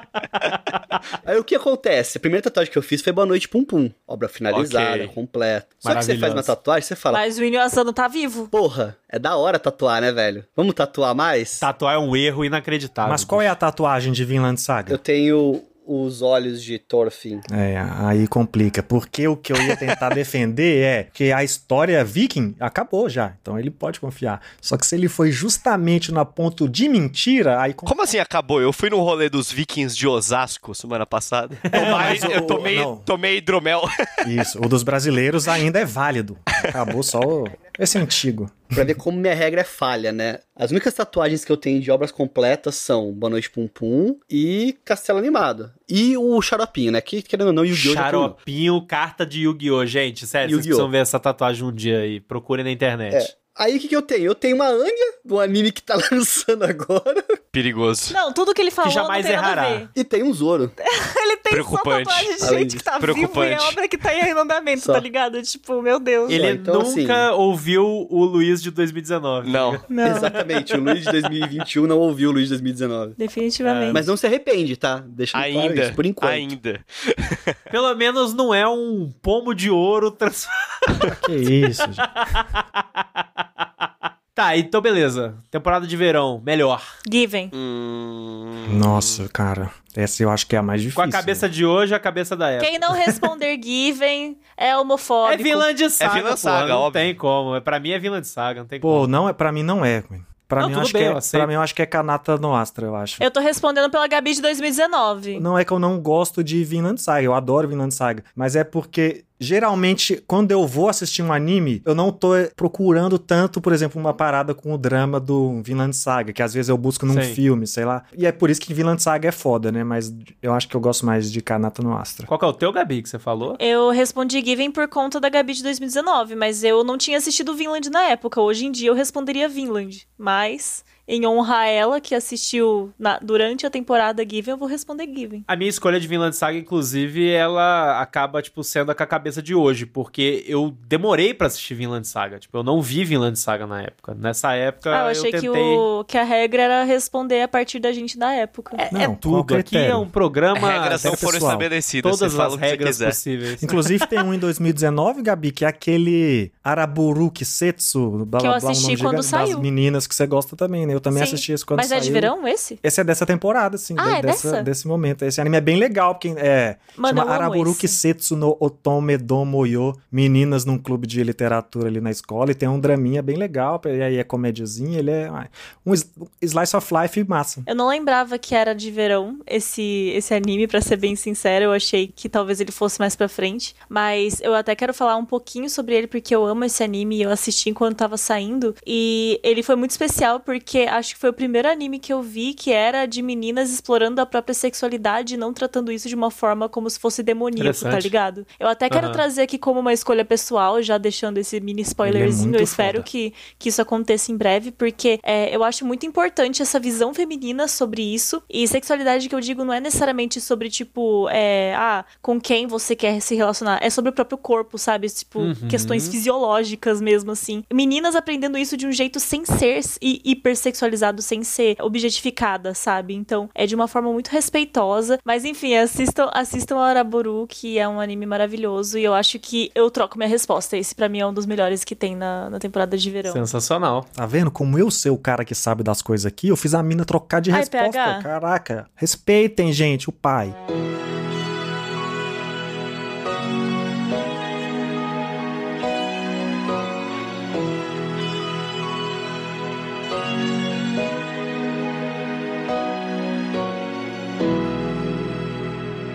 Aí o que acontece? A primeira tatuagem que eu fiz foi Boa Noite Pum Pum. Obra finalizada, Ok. completa. Só que você faz uma tatuagem, você fala, Mas o Inyo Asano tá vivo. porra, é da hora tatuar, né, velho? Vamos tatuar mais? Tatuar é um erro inacreditável. Mas qual é a tatuagem de Vinland Saga? Eu tenho os olhos de Thorfinn. É, aí complica. Porque o que eu ia tentar defender é que a história viking acabou já. Então ele pode confiar. Só que se ele foi justamente na ponto de mentira, aí. com- Como assim acabou? Eu fui no rolê dos vikings de Osasco semana passada. mas eu o- tomei, não. tomei hidromel. Isso. O dos brasileiros ainda é válido. Acabou só o- esse antigo. Pra ver como minha regra é falha, né? As únicas tatuagens que eu tenho de obras completas são Boa Noite Pum Pum e Castelo Animado. E o Xaropinho, né? Que, querendo ou não, Yu-Gi-Oh! Xaropinho, carta de Yu-Gi-Oh! Gente, sério, vocês Yu-Gi-Oh! precisam ver essa tatuagem um dia aí. Procurem na internet. É. Aí o que, que eu tenho? Eu tenho uma Anya do anime que tá lançando agora Perigoso. Não, tudo que ele falou jamais não tem nada a errará. ver. e tem um Zoro. Ele tem só Preocupante. tatuagem de Além gente que tá vivo e preocupante. é obra que tá em andamento, Só. tá ligado? Tipo, meu Deus. Ele então, assim- nunca ouviu o Luiz de 2019. Não. Não, Exatamente. O Luiz de 2021 não ouviu o Luiz de 2019. definitivamente. Mas não se arrepende, tá? Deixa claro Ainda. isso, por enquanto. Ainda. Pelo menos não é um pomo de ouro transformado. Que isso, gente. Tá, então beleza. Temporada de verão, melhor. Given. Hum... Nossa, cara. Essa eu acho que é a mais difícil. Com a cabeça de hoje, a cabeça da época. Quem não responder Given é homofóbico. É Vinland Saga, Vinland porra, Saga, não óbvio. tem como. É, Pra mim é Vinland Saga, não tem Pô, como. não, é para mim não é. Pra Não, mim, acho bem, que é, pra mim eu acho que é Kanata no Astra, eu acho. Eu tô respondendo pela Gabi de 2019. Não é que eu não gosto de Vinland Saga, eu adoro Vinland Saga, mas é porque geralmente quando eu vou assistir um anime, eu não tô procurando tanto, por exemplo, uma parada com o drama do Vinland Saga, que às vezes eu busco num Sim. filme, sei lá. E é por isso que Vinland Saga é foda, né? Mas eu acho que eu gosto mais de Kanata no Astra. Qual que é o teu, Gabi, que você falou? Eu respondi Given por conta da Gabi de 2019, mas eu não tinha assistido Vinland na época. Hoje em dia eu responderia Vinland. Mas, em honra a ela, que assistiu na- durante a temporada Given, eu vou responder Given. A minha escolha de Vinland Saga, inclusive, ela acaba, tipo, sendo a com a cabeça de hoje, porque eu demorei pra assistir Vinland Saga. Tipo, eu não vi Vinland Saga na época. Nessa época, Ah, eu eu, achei tentei... que, o, que a regra era responder a partir da gente da época. É, Não, é tudo. Aqui é um programa... regras não foram estabelecidas. Todas as regras possíveis. Inclusive tem um em 2019, Gabi, que é aquele Araburu Kisetsu, blá, Que eu blá, blá, um assisti nome quando saiu. das meninas que você gosta também, né? Eu também Sim, assisti esse quando Mas saiu. é de verão esse? Esse é dessa temporada, assim. Ah, de- é dessa- dessa? Desse momento. Esse anime é bem legal, porque é. Mano, chama Araburu. Kisetsu no Otome Domoyo. Meninas num clube de literatura ali na escola. E tem um draminha bem legal. E aí é comédiazinha. Ele é um slice of life massa. Eu não lembrava que era de verão esse, esse anime, pra ser bem sincera. Eu achei que talvez ele fosse mais pra frente. Mas eu até quero falar um pouquinho sobre ele, porque eu amo esse anime e eu assisti enquanto tava saindo. E ele foi muito especial, porque acho que foi o primeiro anime que eu vi que era de meninas explorando a própria sexualidade e não tratando isso de uma forma como se fosse demoníaco, tá ligado? Eu até quero Aham. trazer aqui como uma escolha pessoal, já deixando esse mini spoilerzinho. muito eu espero foda. que, que isso aconteça em breve, porque é, eu acho muito importante essa visão feminina sobre isso. E sexualidade que eu digo não é necessariamente sobre, tipo, é, ah, com quem você quer se relacionar. É sobre o próprio corpo, sabe? Tipo, Uhum. questões fisiológicas mesmo, assim. Meninas aprendendo isso de um jeito sem ser hi- hipersexualizado, sem ser objetificada, sabe? Então, é de uma forma muito respeitosa. Mas, enfim, assistam, assistam a Araburu, que é um anime maravilhoso. E eu acho que eu troco minha resposta. Esse, pra mim, é um dos melhores que tem na, na temporada de verão. Sensacional. Tá vendo? Como eu ser o cara que sabe das coisas aqui, eu fiz a mina trocar de Ai, resposta. PH. Caraca. Respeitem, gente, o pai.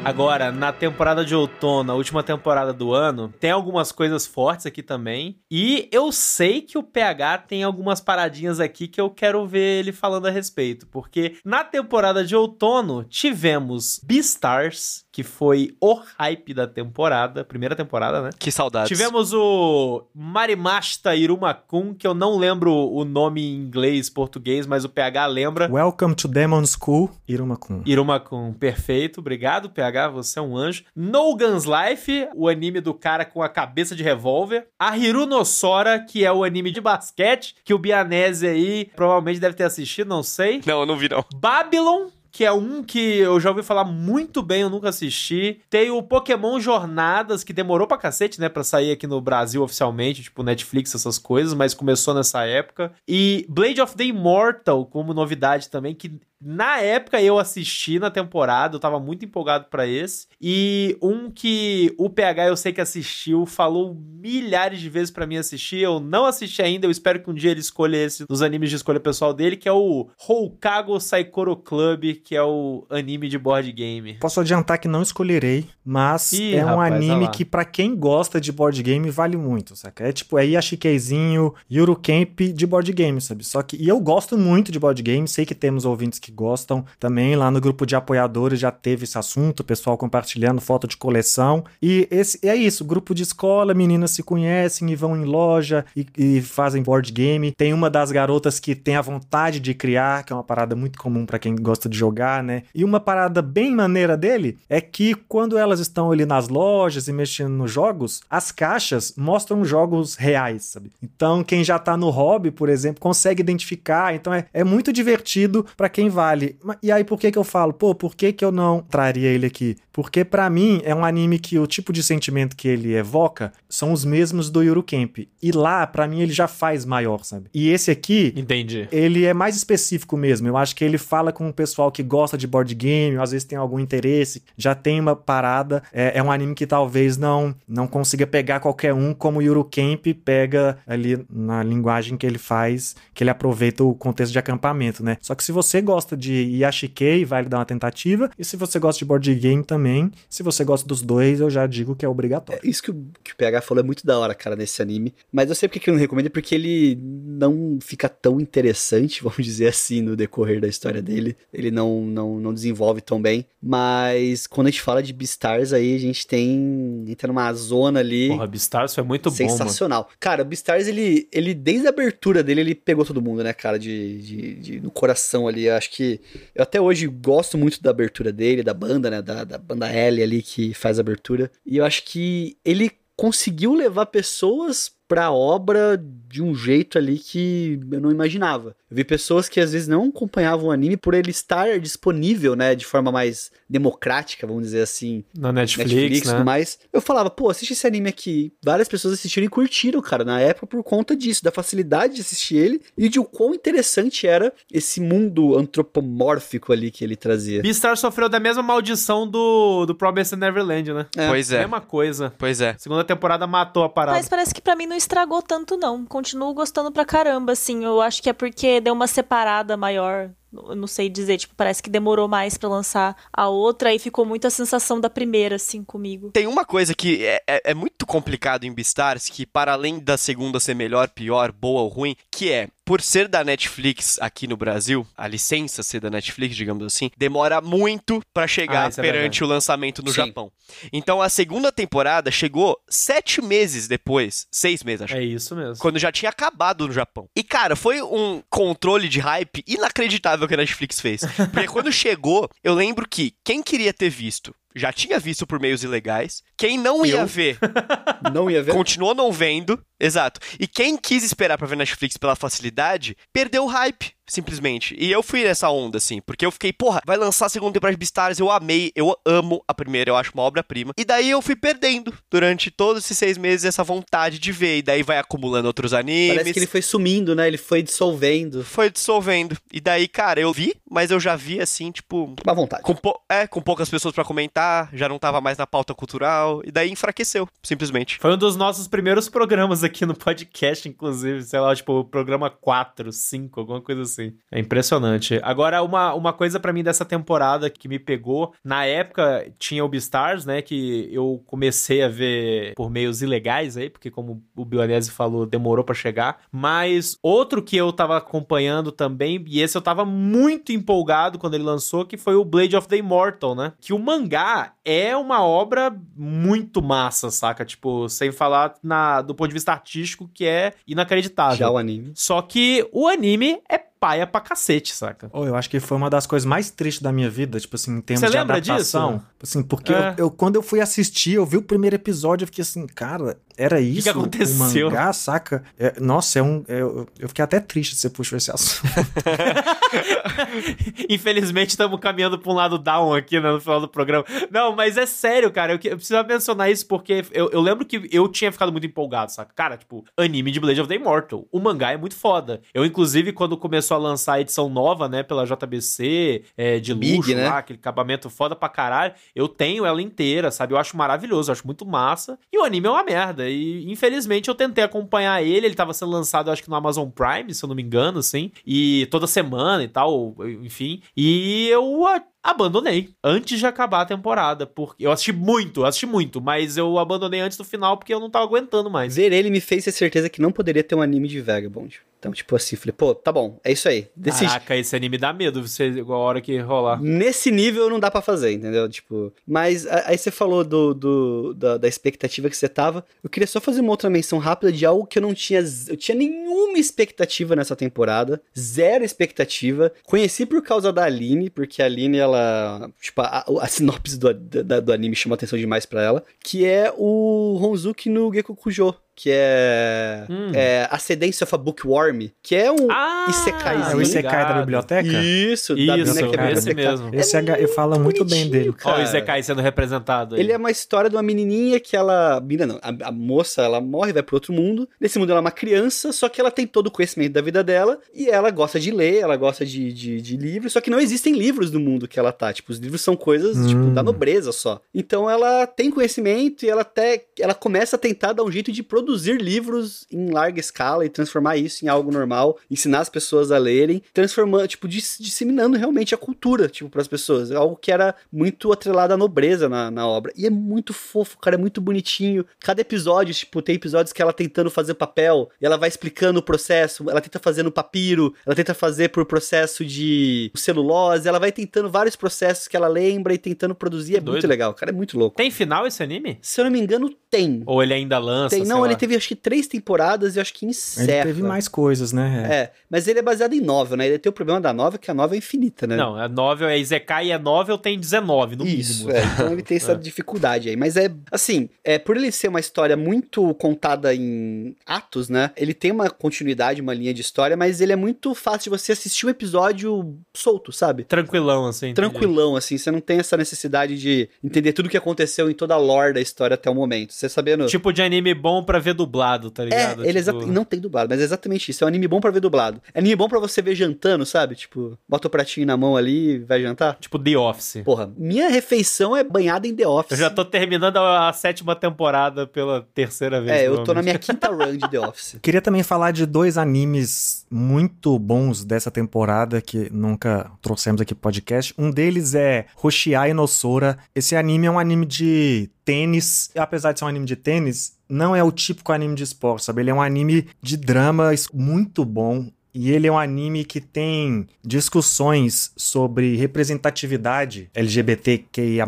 Agora, na temporada de outono, a última temporada do ano, tem algumas coisas fortes aqui também. E eu sei que o PH tem algumas paradinhas aqui que eu quero ver ele falando a respeito. Porque na temporada de outono, tivemos Beastars, que foi o hype da temporada, primeira temporada, né? Que saudades. Tivemos o Marimasta Irumakun, que eu não lembro o nome em inglês, português, mas o PH lembra. Welcome to Demon School, Irumakun. Irumakun, perfeito, obrigado PH, você é um anjo. No Guns Life, o anime do cara com a cabeça de revólver. A Hirunosora, que é o anime de basquete, que o Bianese aí provavelmente deve ter assistido, não sei. Não, eu não vi não. Babylon, que é um que eu já ouvi falar muito bem, eu nunca assisti. Tem o Pokémon Jornadas, que demorou pra cacete, né, pra sair aqui no Brasil oficialmente, tipo Netflix, essas coisas, mas começou nessa época. E Blade of the Immortal, como novidade também, que na época eu assisti na temporada, eu tava muito empolgado pra esse. E um que o PH eu sei que assistiu, falou milhares de vezes pra mim assistir, eu não assisti ainda, eu espero que um dia ele escolha esse dos animes de escolha pessoal dele, que é o Houkago Saikoro Club, que é o anime de board game. Posso adiantar que não escolherei, mas Ih, é um rapaz, anime que pra quem gosta de board game vale muito, saca? É tipo, é Yashikeizinho, Yuru Camp de board game, sabe? Só que e eu gosto muito de board game, sei que temos ouvintes que gostam também, lá no grupo de apoiadores já teve esse assunto, o pessoal compartilhando foto de coleção. E esse é isso, grupo de escola, meninas se conhecem e vão em loja e, e fazem board game. Tem uma das garotas que tem a vontade de criar, que é uma parada muito comum pra quem gosta de jogar, né? E uma parada bem maneira dele é que quando elas estão ali nas lojas e mexendo nos jogos, as caixas mostram jogos reais, sabe? Então, quem já tá no hobby, por exemplo, consegue identificar. Então, é, é muito divertido pra quem vale. E aí, por que que eu falo? Pô, por que que eu não traria ele aqui? Porque pra mim é um anime que o tipo de sentimento que ele evoca são os mesmos do Yuru Camp. E lá, pra mim, ele já faz maior, sabe? E esse aqui, Entendi. ele é mais específico mesmo. Eu acho que ele fala com o pessoal que gosta de board game, às vezes tem algum interesse, já tem uma parada. É, é um anime que talvez não não consiga pegar qualquer um, como o Yuru Camp pega ali na linguagem que ele faz, que ele aproveita o contexto de acampamento, né? Só que se você gosta de Yashikei, vale dar uma tentativa. E se você gosta de board game também, se você gosta dos dois, eu já digo que é obrigatório. Isso que o, que o PH falou é muito da hora, cara, nesse anime. Mas eu sei porque que eu não recomendo, porque ele não fica tão interessante, vamos dizer assim, no decorrer da história dele. Ele não, não, não desenvolve tão bem. Mas quando a gente fala de Beastars, aí a gente tem. entra numa zona ali. Porra, Beastars foi muito bom, mano. Sensacional. Cara, o Beastars, ele, ele, desde a abertura dele, ele pegou todo mundo, né, cara, de, de, de- no coração ali. Eu acho que eu até hoje gosto muito da abertura dele, da banda, né, da, da banda L ali que faz a abertura. E eu acho que ele conseguiu levar pessoas pra obra de um jeito ali que eu não imaginava. Eu vi pessoas que às vezes não acompanhavam o anime por ele estar disponível, né, de forma mais democrática, vamos dizer assim, Na Netflix, Netflix né? tudo mais. Eu falava, pô, assiste esse anime aqui. Várias pessoas assistiram e curtiram, cara, na época por conta disso, da facilidade de assistir ele e de o quão interessante era esse mundo antropomórfico ali que ele trazia. Beastars sofreu da mesma maldição do, do Promised Neverland, né? É. Pois é. Mesma coisa. Pois é. Segunda temporada matou a parada. Mas parece que pra mim não estragou tanto, não. Continuo gostando pra caramba, assim. Eu acho que é porque deu uma separada maior. Não sei dizer, tipo, parece que demorou mais pra lançar a outra e ficou muito a sensação da primeira, assim, comigo. Tem uma coisa que é, é- é muito complicado em Beastars, que para além da segunda ser melhor, pior, boa ou ruim, que é, por ser da Netflix aqui no Brasil, a licença ser da Netflix, digamos assim, demora muito pra chegar Ah, é perante verdade. o lançamento no Sim. Japão. Então a segunda temporada chegou sete meses depois, seis meses acho. É isso mesmo. Quando já tinha acabado no Japão. E, cara, foi um controle de hype inacreditável que a Netflix fez. Porque quando chegou, eu lembro que quem queria ter visto já tinha visto por meios ilegais. Quem não ia Eu? ver, Não ia ver. continuou não vendo. Exato. E quem quis esperar pra ver Netflix pela facilidade, perdeu o hype, simplesmente. E eu fui nessa onda, assim, porque eu fiquei, porra, vai lançar a segunda temporada de Beastars, eu amei, eu amo a primeira, eu acho uma obra-prima. E daí eu fui perdendo, durante todos esses seis meses, essa vontade de ver. E daí vai acumulando outros animes. Parece que ele foi sumindo, né? Ele foi dissolvendo. Foi dissolvendo. E daí, cara, eu vi, mas eu já vi, assim, tipo... À vontade. Com é, com poucas pessoas pra comentar, já não tava mais na pauta cultural, e daí enfraqueceu, simplesmente. Foi um dos nossos primeiros programas aqui no podcast, inclusive, sei lá, tipo, programa 4, 5, alguma coisa assim. assim. É impressionante. Agora, uma, uma coisa para mim dessa temporada que me pegou, na época tinha o Beastars, né, que eu comecei a ver por meios ilegais aí, porque como o Bionese falou, demorou para chegar, mas outro que eu tava acompanhando também, e esse eu tava muito empolgado quando ele lançou, que foi o Blade of the Immortal, né? Que o mangá é uma obra muito massa, saca? Tipo, sem falar na, do ponto de vista artístico, que é inacreditável. Já o anime. Só que o anime é paia pra cacete, saca? Oh, eu acho que foi uma das coisas mais tristes da minha vida, tipo assim, em termos Você de lembra adaptação. disso? Assim, porque É. eu, eu- quando eu fui assistir, eu vi o primeiro episódio, eu fiquei assim, cara, era isso? aconteceu? O mangá, saca? É, nossa, é um. é- eu, fiquei até triste se você puxou esse assunto. Infelizmente, estamos caminhando pra um lado down aqui né, no final do programa. Não, mas é sério, cara. Eu, que- eu precisava mencionar isso porque eu, eu lembro que eu tinha ficado muito empolgado, saca? Cara, tipo, anime de Blade of the Immortal. O mangá é muito foda. Eu, inclusive, quando começou a lançar a edição nova, né, pela JBC, é, de Big, luxo né? lá, aquele acabamento foda pra caralho, eu tenho ela inteira, sabe? Eu acho maravilhoso, eu acho muito massa. E o anime é uma merda. E, infelizmente, eu tentei acompanhar ele. Ele tava sendo lançado, acho que no Amazon Prime, se eu não me engano, assim. E toda semana e tal, enfim. E eu abandonei antes de acabar a temporada. Porque eu assisti muito, eu assisti muito, mas eu abandonei antes do final porque eu não tava aguentando mais. Ver ele me fez ter certeza que não poderia ter um anime de Vagabond. Então, tipo assim, falei, pô, tá bom, é isso aí. Decidi. Caraca, esse anime dá medo, você, igual a hora que rolar. Nesse nível não dá pra fazer, entendeu? Tipo, mas aí você falou do, do- da, da expectativa que você tava. Eu queria só fazer uma outra menção rápida de algo que eu não tinha. Eu tinha nenhuma expectativa nessa temporada. Zero expectativa. Conheci por causa da Aline, porque a Aline, ela. Tipo, a, a sinopse do, da- do anime chama atenção demais pra ela. Que é o Honzuki no Gekukujo. Que é, Hum. é Ascendance of a Bookworm. Que é um Ah, Isekaizinho. É o Isekai da biblioteca? Isso, da Isso, da esse biblioteca. mesmo. Esse H, eu falo muito bem dele. Olha o. Isekai sendo representado aí. Ele é uma história de uma menininha que ela. Menina não, a, a moça ela morre, vai pro outro mundo. Nesse mundo ela é uma criança, só que ela tem todo o conhecimento da vida dela. E ela gosta de ler, ela gosta de, de, de livros. Só que não existem livros no mundo que ela tá. Tipo, os livros são coisas, Hum. tipo, da nobreza só. Então ela tem conhecimento e ela até. Ela começa a tentar dar um jeito de produzir livros em larga escala e transformar isso em algo normal, ensinar as pessoas a lerem, transformando, tipo, dis- disseminando realmente a cultura, tipo, pras pessoas. Algo que era muito atrelado à nobreza na, na obra. E é muito fofo, cara, é muito bonitinho. Cada episódio, tipo, tem episódios que ela tentando fazer papel, e ela vai explicando o processo, ela tenta fazer no papiro, ela tenta fazer por processo de celulose, ela vai tentando vários processos que ela lembra e tentando produzir. É Doido. muito legal, cara, é muito louco. Tem final esse anime? Se eu não me engano, tem. Ou ele ainda lança? Tem, não, ele teve acho que três temporadas e acho que Ele encerra. teve mais coisas, né? É, mas ele é baseado em novel, né? Ele tem o problema da novel, que a novel é infinita, né? Não, a novel é Isekai e a novel tem 19, no Isso, mínimo. é, então ele tem essa É. dificuldade aí. Mas é, assim, é, por ele ser uma história muito contada em atos, né? Ele tem uma continuidade, uma linha de história, mas ele é muito fácil de você assistir um episódio solto, sabe? Tranquilão, assim. entendi. Tranquilão, assim, você não tem essa necessidade de entender tudo o que aconteceu em toda a lore da história até o momento. Você sabendo. Tipo de anime bom pra ver dublado, tá É, ligado? ele tipo... exa- não tem dublado, mas é exatamente isso. É um anime bom pra ver dublado. É anime bom pra você ver jantando, sabe? Tipo, bota o pratinho na mão ali e vai jantar. Tipo The Office. Porra, minha refeição é banhada em The Office. Eu já tô terminando a, a sétima temporada pela terceira vez. É, eu tô na minha quinta run de The Office. Queria também falar de dois animes muito bons dessa temporada que nunca trouxemos aqui pro podcast. Um deles é Hoshiai no Sora. Esse anime é um anime de tênis. Apesar de ser um anime de tênis, não é o típico anime de esporte, sabe? Ele é um anime de drama muito bom. E ele é um anime que tem discussões sobre representatividade LGBTQIA+,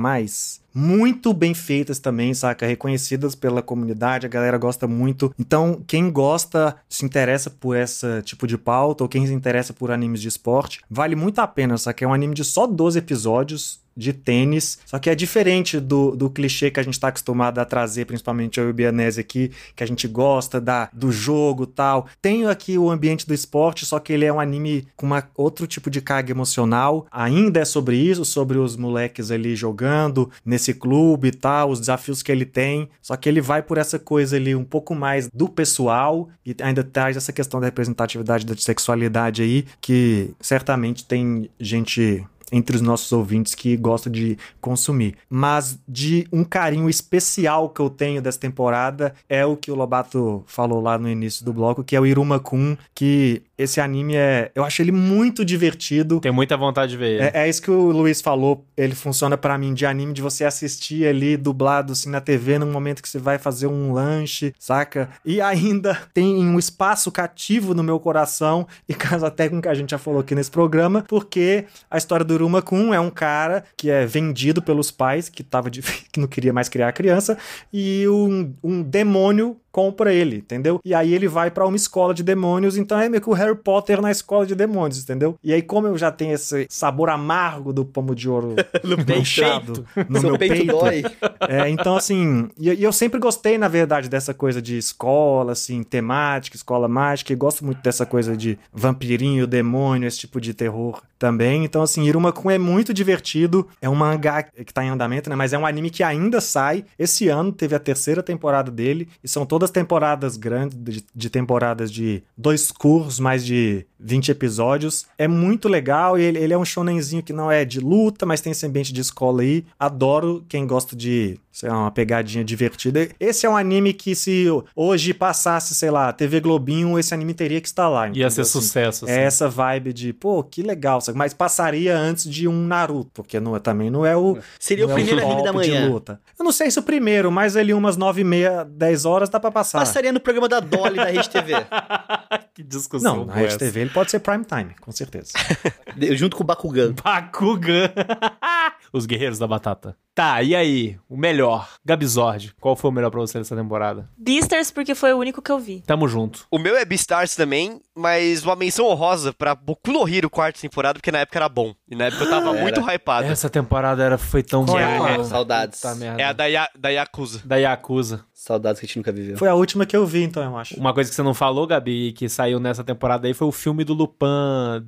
muito bem feitas também, saca? Reconhecidas pela comunidade, a galera gosta muito. Então, quem gosta, se interessa por esse tipo de pauta, ou quem se interessa por animes de esporte, vale muito a pena, saca? É um anime de só 12 episódios, de tênis, só que é diferente do, do clichê que a gente tá acostumado a trazer, principalmente eu e o Bianese aqui, que a gente gosta da, do jogo tal. Tem aqui o ambiente do esporte, só que ele é um anime com uma, outro tipo de carga emocional. Ainda é sobre isso, sobre os moleques ali jogando nesse clube e tal, os desafios que ele tem, só que ele vai por essa coisa ali um pouco mais do pessoal e ainda traz essa questão da representatividade da sexualidade aí, que certamente tem gente entre os nossos ouvintes que gosta de consumir. Mas de um carinho especial que eu tenho dessa temporada é o que o Lobato falou lá no início do bloco, que é o Iruma Kun, que esse anime é. Eu acho ele muito divertido. Tenho muita vontade de ver ele. É, é isso que o Luiz falou. Ele funciona pra mim de anime de você assistir ali dublado assim na TV num momento que você vai fazer um lanche, saca? E ainda tem um espaço cativo no meu coração e casa até com o que a gente já falou aqui nesse programa, porque a história do Uruma Kun é um cara que é vendido pelos pais que tava de, que não queria mais criar criança e um, um demônio compra ele, entendeu? E aí ele vai pra uma escola de demônios, então é meio que o Harry Potter na escola de demônios, entendeu? E aí como eu já tenho esse sabor amargo do pomo de ouro deixado no Seu meu peito, peito, dói. é, então, assim, e, e eu sempre gostei, na verdade, dessa coisa de escola, assim, temática, escola mágica, e gosto muito dessa coisa de vampirinho, demônio, esse tipo de terror também. Então, assim, Iruma-kun é muito divertido. É um mangá que tá em andamento, né? Mas é um anime que ainda sai. Esse ano teve a terceira temporada dele, e são todas temporadas grandes, de, de temporadas de dois cursos, mais de 20 episódios. É muito legal e ele, ele é um shonenzinho que não é de luta, mas tem esse ambiente de escola aí. Adoro quem gosta de, sei lá, uma pegadinha divertida. Esse é um anime que se hoje passasse, sei lá, TV Globinho, esse anime teria que estar lá. Ia entendeu? ser Assim, sucesso. assim. É essa vibe de, pô, que legal, sabe? mas passaria antes de um Naruto, porque não, é- também não é o. Seria o é primeiro anime da manhã. luta. Eu não sei se o primeiro, mas ali umas nove e meia, dez horas dá pra passar. Passaria no programa da Dolly da Rede TV. que discussão. Não, na boa Rede essa. TV ele pode ser prime time, com certeza. junto com o Bakugan. Bakugan. Os Guerreiros da Batata. Tá, e aí? O melhor. Gabizord. Qual foi o melhor pra você dessa temporada? Beasters, porque foi o único que eu vi. Tamo junto. O meu é Beastars também, mas uma menção honrosa pra Boku no Hero quarta temporada, porque na época era bom. E na época eu tava Era. muito hypado. Essa temporada era, foi tão Qual boa. é cara. Saudades. É a da, Ya- da Yakuza. Da Yakuza. Saudades que a gente nunca viveu. Foi a última que eu vi, então, eu acho. Uma coisa que você não falou, Gabi, que saiu nessa temporada aí foi o filme do Lupin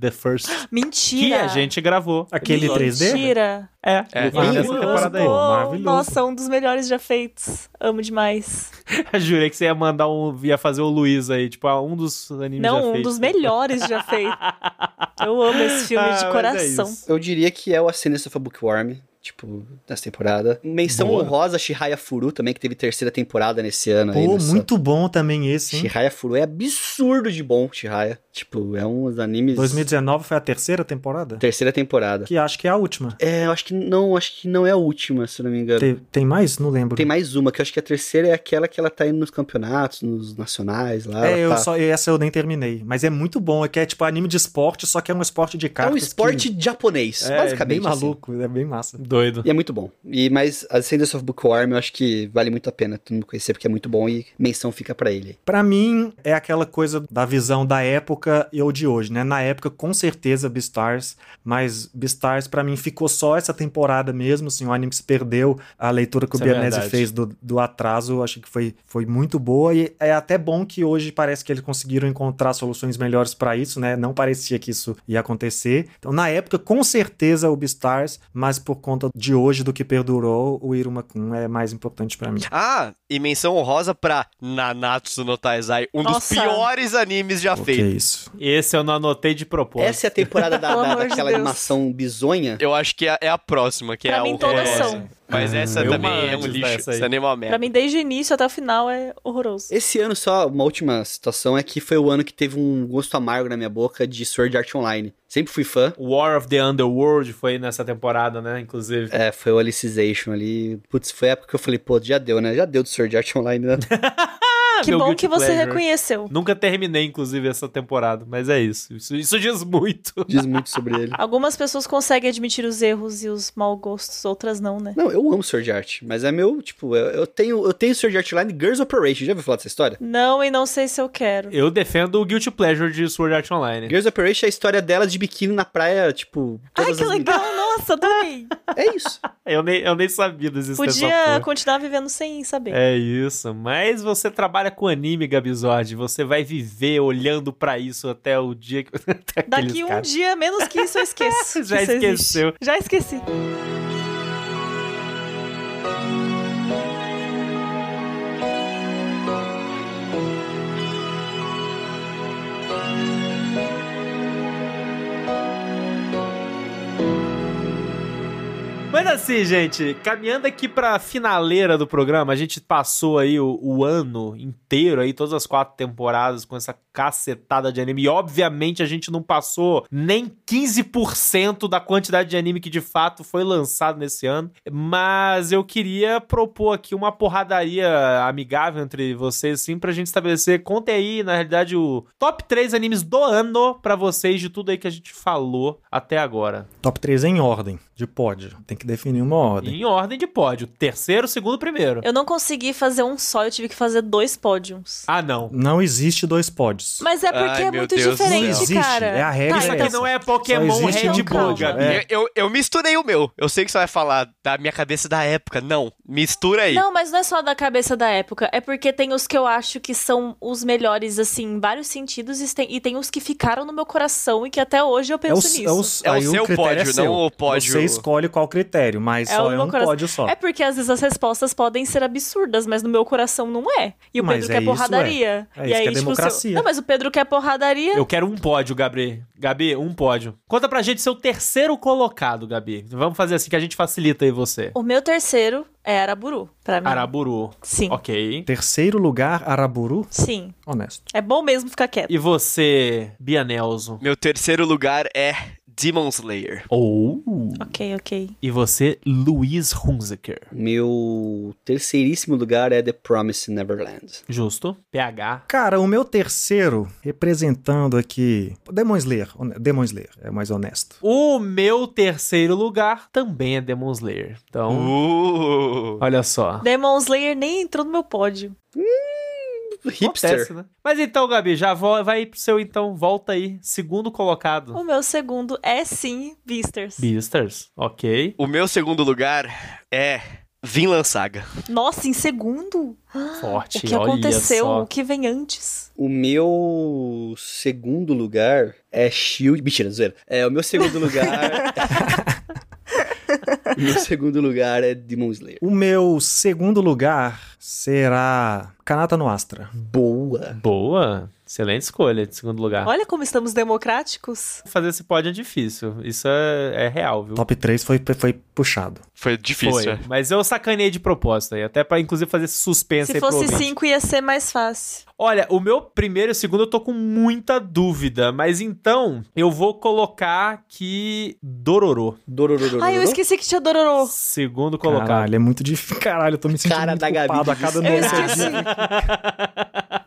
The First. Mentira! Que a gente gravou. Aquele 3D? Mentira! É, É. nessa Maravilhoso. temporada aí. Maravilhoso. Nossa, um dos melhores já feitos. Amo demais. Jurei que você ia mandar um. ia fazer o Luiz aí, tipo, ah, um dos animes já Não, um dos melhores já feitos. Eu amo esse filme Ah, de é coração. isso. Eu diria que é o Ascendance of a Bookworm, tipo, dessa temporada. Menção Boa. honrosa, Shihaya Furu também, que teve terceira temporada nesse ano. aí, Pô, nessa- muito bom também esse, hein? Shihaya Furu é absurdo de bom, Shihaya. Tipo, é um dos animes... 2019 foi a terceira temporada? Terceira temporada. Que acho que é a última. É, eu acho que não, acho que não é a última, se não me engano. Tem, Tem, tem mais? Não lembro. mais uma, que eu acho que a terceira é aquela que ela tá indo nos campeonatos, nos nacionais lá. É, eu tá- só, essa eu nem terminei. Mas é muito bom. É que é tipo anime de esporte, só que é um esporte de É cartas. um esporte que... japonês, é, basicamente. bem assim. maluco, é bem massa. Doido. E é muito bom. E, mas Ascendance of Bookworm eu acho que vale muito a pena todo mundo conhecer, porque é muito bom e menção fica pra ele. Pra mim, é aquela coisa da visão da época e ou de hoje, né? Na época, com certeza, Beastars, mas Beastars, pra mim, ficou só essa temporada mesmo, assim, o anime que se perdeu, a leitura que Isso o é Bianese verdade. fez do, do atraso, eu achei que foi, foi muito boa, e é até bom que hoje parece que eles conseguiram encontrar soluções melhores pra isso, né? Não parecia que isso ia acontecer. Então, na época, com certeza, o Beastars, mas por conta de hoje, do que perdurou, o Iruma-kun é mais importante pra mim. Ah, e menção honrosa pra Nanatsu no Taizai, um dos Nossa. piores animes já O que é feitos. isso? Esse eu não anotei de propósito. Essa é a temporada da, da- daquela Deus. animação bizonha. Eu acho que é é a próxima, que Pra é mim, o todas são. Mas Ah, essa também é um antes lixo. Essa anime é uma Pra merda. mim, desde o início até o final, é horroroso. Esse ano só, uma última situação é que foi o ano que teve um gosto amargo na minha boca de Sword Art Online. Sempre fui fã. War of the Underworld foi nessa temporada, né? Inclusive. É, foi o Alicization ali. Putz, foi a época que eu falei, pô, já deu, né? Já deu do Sword Art Online, né? que meu bom guilty que você pleasure. reconheceu. Nunca terminei, inclusive, essa temporada, mas é isso. Isso, isso diz muito. Diz muito sobre ele. Algumas pessoas conseguem admitir os erros e os mau gostos, outras não, né? Não, eu amo Sword Art, mas é meu, tipo, eu, eu tenho eu tenho Sword Art Online Girls Operation. Já ouviu falar dessa história? Não, e não sei se eu quero. Eu defendo o Guilty Pleasure de Sword Art Online. Girls Operation é a história dela de biquíni na praia, tipo. Ai, que as- legal! Nossa, adorei! É isso. Eu nem, eu nem sabia dessa Podia continuar vivendo sem saber. É isso, mas você trabalha com anime, Gabizord, você vai viver olhando pra isso até o dia que... Daqui um caras. dia, menos que isso, eu esqueço. Já que isso existe. esqueceu. Já esqueci. Mas assim, gente, caminhando aqui pra finaleira do programa, a gente passou aí o, o ano inteiro aí, todas as quatro temporadas com essa cacetada de anime. E obviamente a gente não passou nem 15% da quantidade de anime que de fato foi lançado nesse ano. Mas eu queria propor aqui uma porradaria amigável entre vocês, assim, pra gente estabelecer. Contem aí, na realidade, o top 3 animes do ano pra vocês de tudo aí que a gente falou até agora. Top 3 em ordem de pódio. Tem que definir uma ordem. Em ordem de pódio. Terceiro, segundo, primeiro. Eu não consegui fazer um só, eu tive que fazer dois pódios. Ah, não. Não existe dois pódios. Mas é porque Ai, é muito Deus diferente. Não existe, cara. é a regra, Tá, Isso é aqui essa. não é Pokémon Red Bull, Gabi. é. Eu, eu misturei o meu. Eu sei que você vai falar da minha cabeça da época. Não, mistura aí. Não, mas não é só da cabeça da época. É porque tem os que eu acho que são os melhores, assim, em vários sentidos. E tem, e tem os que ficaram no meu coração e que até hoje eu É penso o, nisso. é o, É o seu critério pódio, é seu. não o pódio- Você escolhe qual critério, mas É só o é meu um coração. pódio só. É porque às vezes as respostas podem ser absurdas, mas no meu coração não é. E o Mas Pedro é quer isso, porradaria. é. É e isso aí, que é tipo, democracia. seu- Não, mas o Pedro quer porradaria. Eu quero um pódio, Gabi. Gabi, um pódio. Conta pra gente seu terceiro colocado, Gabi. Vamos fazer assim que a gente facilita aí você. O meu terceiro é Araburu, pra mim. Araburu. Sim. Ok. Terceiro lugar, Araburu. Sim. Honesto. É bom mesmo ficar quieto. E você, Bia Nelson? Meu terceiro lugar é Demon Slayer. Ou. Ok, ok. E você, Luiz Hunziker. Meu terceiríssimo lugar é The Promised Neverland. Justo. PH. Cara, o meu terceiro, representando aqui. Demon Slayer. Demon Slayer, é mais honesto. O meu terceiro lugar também é Demon Slayer. Então, Uh. olha só. Demon Slayer nem entrou no meu pódio. Hipster. Acontece, né? Mas então, Gabi, já vai pro seu então, volta aí. Segundo colocado. O meu segundo é sim Beasters. Beasters. Ok. O meu segundo lugar é Vinland Saga. Nossa, em segundo? Forte. o que olha aconteceu? só. O que vem antes? O meu segundo lugar é Shield. Mentira, zoeira. É, o meu segundo lugar. meu segundo lugar é Demon Slayer. O meu segundo lugar será Kanata no Astra. Boa. Boa. Excelente escolha de segundo lugar. Olha como estamos democráticos. Fazer esse pódio é difícil. Isso é, é real, viu? Top 3 foi, foi puxado. Foi difícil. Foi. é. Mas eu sacaneei de propósito aí. Até pra, inclusive, fazer suspense Se fosse ouvinte. cinco, ia ser mais fácil. Olha, o meu primeiro e o segundo eu tô com muita dúvida. Mas então, eu vou colocar aqui Dororo. Dorororororo. Ai, eu esqueci que tinha Dororo. Segundo colocado. Caralho, é muito difícil. Caralho, eu tô me sentindo Cara muito da Gabi a cada Eu esqueci.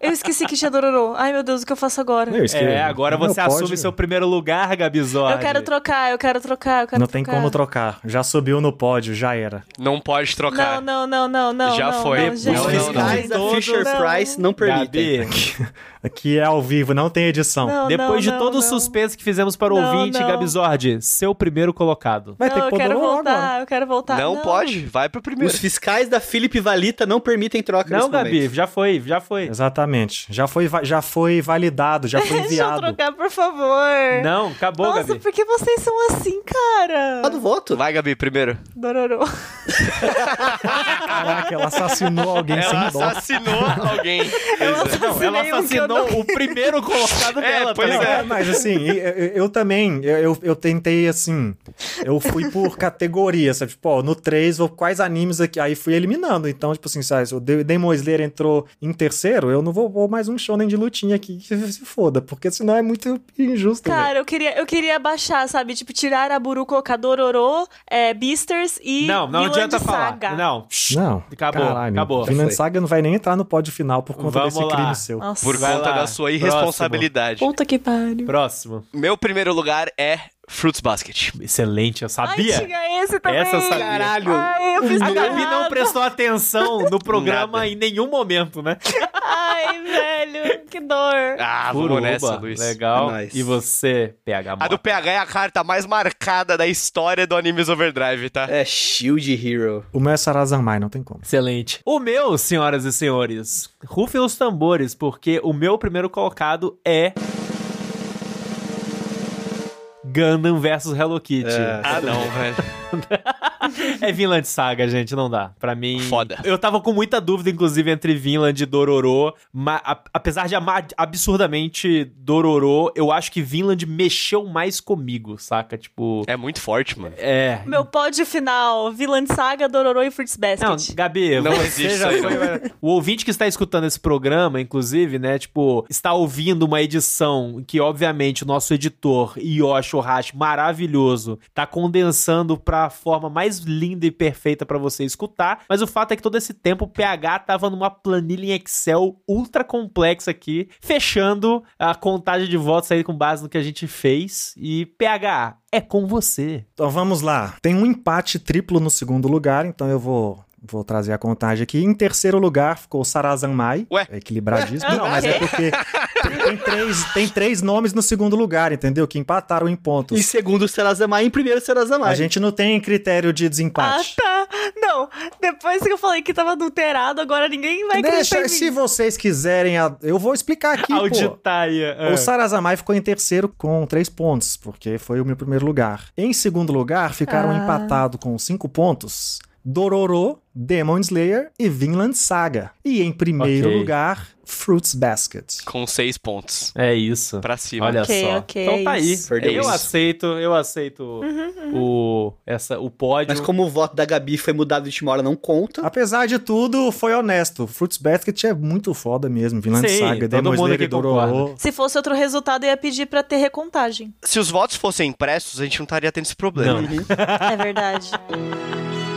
Eu esqueci que tinha Dororo. Ai, meu Deus, o que eu faço agora? Eu esqueci. É, agora Meu você pódio- assume seu primeiro lugar, Gabizord. Eu quero trocar, eu quero trocar, eu quero Não tem trocar. como trocar. Já subiu no pódio, já era. Não pode trocar. Não, não, não, não, não. Já não, foi. Não, Os gente. Os Não, não, fiscais da Fisher Não. Price não permitem. Gabi, Aqui é ao vivo, não tem edição. Não, depois de não, todo o não. suspense que fizemos para o Não, ouvinte, não. Gabizord, seu primeiro colocado. Vai Não, ter que eu pôr quero Dororo voltar, agora. eu quero voltar. Não, pode. Vai pro primeiro. Os fiscais da Felipe Valita não permitem troca Não, nesse Gabi, momento. já foi, já foi. Exatamente. Já foi, já foi validado, já foi Deixa eu enviado. trocar, por favor. Não, acabou, Nossa, Gabi. por que vocês são assim, cara? Tá do voto. Vai, Gabi, primeiro. Dororo. Caraca, ela assassinou alguém Ela sem dó. assassinou alguém. Eu Não, ela um assassinou não- o primeiro colocado É, dela, pois tá Não, ligado? é, mas assim, eu, eu- também, eu, eu, eu tentei assim, eu fui por categoria, sabe? Tipo, ó, no 3, vou- quais animes aqui? Aí fui eliminando. Então, tipo assim, sabe, se o De- Demon Slayer entrou em terceiro, eu não vou, vou mais um shonen de lutinha aqui que se foda, porque senão é muito injusto, velho. Cara, eu queria, eu queria baixar, sabe? Tipo, tirar a Buru, colocar Dororo, é, Beasters e Não, não Adianta Saga. falar. Não. Não, Acabou, caralho. acabou. Vinland. Saga não vai nem entrar no pódio final por conta Vamos desse lá. crime seu. Nossa. Por Vai conta lá. da sua irresponsabilidade. Puta que pariu. Próximo. Meu primeiro lugar é Fruits Basket. Excelente, eu sabia. Ai, tinha esse também. Essa eu sabia. Caralho. Ai, eu fiz A Gabi não prestou atenção no programa Nada. em nenhum momento, né? Ai, velho, que dor. Ah, Furuba, vamos nessa, Luiz. Legal. É nóis. E você, PH A Mota? do PH é a carta mais marcada da história do Animes Overdrive, tá? É Shield Hero. O meu é Sarazanmai, não tem como. Excelente. O meu, senhoras e senhores, rufem os tambores, porque o meu primeiro colocado é. Gundam versus Hello Kitty. É. Ah, não, velho. É Vinland Saga, gente, não dá. Pra mim. Foda. Eu tava com muita dúvida, inclusive, entre Vinland e Dororo. Mas, a- apesar de amar absurdamente Dororo, eu acho que Vinland mexeu mais comigo, saca? Tipo. É muito forte, mano. É. Meu pódio final, Vinland Saga, Dororo e Fruits Não, Basket. Gabi, Não você existe já isso aí. O ouvinte que está escutando esse programa, inclusive, né, tipo, está ouvindo uma edição que, obviamente, o nosso editor, Yoshi Ohashi, maravilhoso, tá condensando pra forma mais linda e perfeita pra você escutar, mas o fato é que todo esse tempo o PH tava numa planilha em Excel ultra complexa aqui, fechando a contagem de votos aí com base no que a gente fez, e PH, é com você. Então vamos lá. Tem um empate triplo no segundo lugar, então eu vou. Vou trazer a contagem aqui. Em terceiro lugar ficou o Sarazan Mai. Ué? É equilibradíssimo. Não, mas é porque tem, três, tem três nomes no segundo lugar, entendeu? Que empataram em pontos. Em segundo, o Serazamai. Em primeiro, o Serazamai. A gente não tem critério de Ah, desempate. tá. Não, depois que eu falei que tava adulterado, agora ninguém vai acreditar Deixa, em se mim. vocês quiserem, eu vou explicar aqui, pô. Auditaia. O Sarazamai ficou em terceiro com três pontos, porque foi o meu primeiro lugar. Em segundo lugar, ficaram Ah. empatados com cinco pontos Dororo, Demon Slayer e Vinland Saga. E em primeiro Ok. lugar, Fruits Basket. Com seis pontos. É isso. Pra cima. Olha Ok, só. ok, então tá aí. isso. Perdeu eu isso. aceito, eu aceito o essa o pódio. Mas como o voto da Gabi foi mudado de última hora, não conta. Apesar de tudo, foi honesto. Fruits Basket é muito foda mesmo. Vinland Sim, Saga, todo Demon mundo Slayer e Dororo. concorda. Se fosse outro resultado, eu ia pedir pra ter recontagem. Se os votos fossem impressos, a gente não estaria tendo esse problema. Não. É verdade.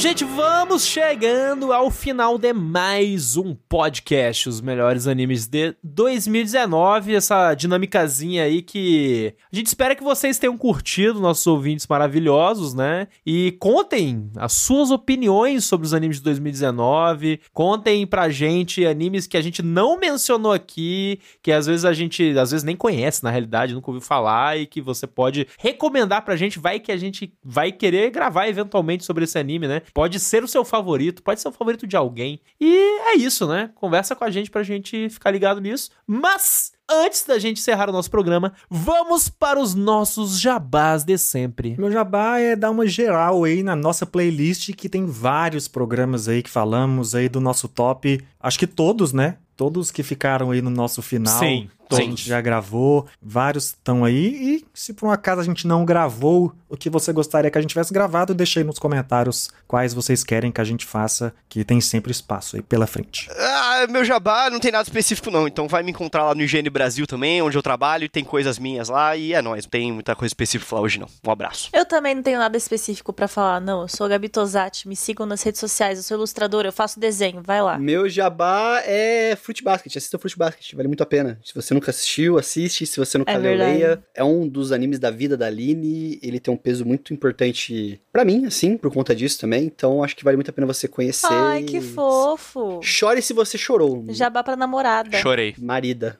gente, vamos chegando ao final de mais um podcast, os melhores animes de 2019, essa dinâmicazinha aí que a gente espera que vocês tenham curtido, nossos ouvintes maravilhosos, né? E contem as suas opiniões sobre os animes de 2019, contem pra gente animes que a gente não mencionou aqui, que às vezes a gente, às vezes nem conhece na realidade, nunca ouviu falar e que você pode recomendar pra gente, vai que a gente vai querer gravar eventualmente sobre esse anime, né? Pode ser o seu favorito, pode ser o favorito de alguém. E é isso, né? Conversa com a gente pra gente ficar ligado nisso. Mas antes da gente encerrar o nosso programa, vamos para os nossos jabás de sempre. Meu jabá é dar uma geral aí na nossa playlist, que tem vários programas aí que falamos aí do nosso top. Acho que todos, né? Todos que ficaram aí no nosso final. Sim, todos a gente já gravou, vários estão aí. E se por um acaso a gente não gravou o que você gostaria que a gente tivesse gravado, deixa aí nos comentários quais vocês querem que a gente faça, que tem sempre espaço aí pela frente. Ah, meu jabá não tem nada específico não, então vai me encontrar lá no Higiene Brasil também, onde eu trabalho, tem coisas minhas lá e é nóis, não tem muita coisa específica pra falar hoje não. Um abraço. Eu também não tenho nada específico pra falar, não. Eu sou a Gabi Tosati, me sigam nas redes sociais, eu sou ilustradora, eu faço desenho, vai lá. Meu jabá é Fruit Basket. Assista Fruit Basket, vale muito a pena. Se você nunca assistiu, assiste. Se você nunca É leu, verdade. leia. É um dos animes da vida da Aline. Ele tem um peso muito importante pra mim, assim, por conta disso também. Então acho que vale muito a pena você conhecer. Ai, que fofo. Chore se você chorou. Jabá pra namorada. Chorei. Marida.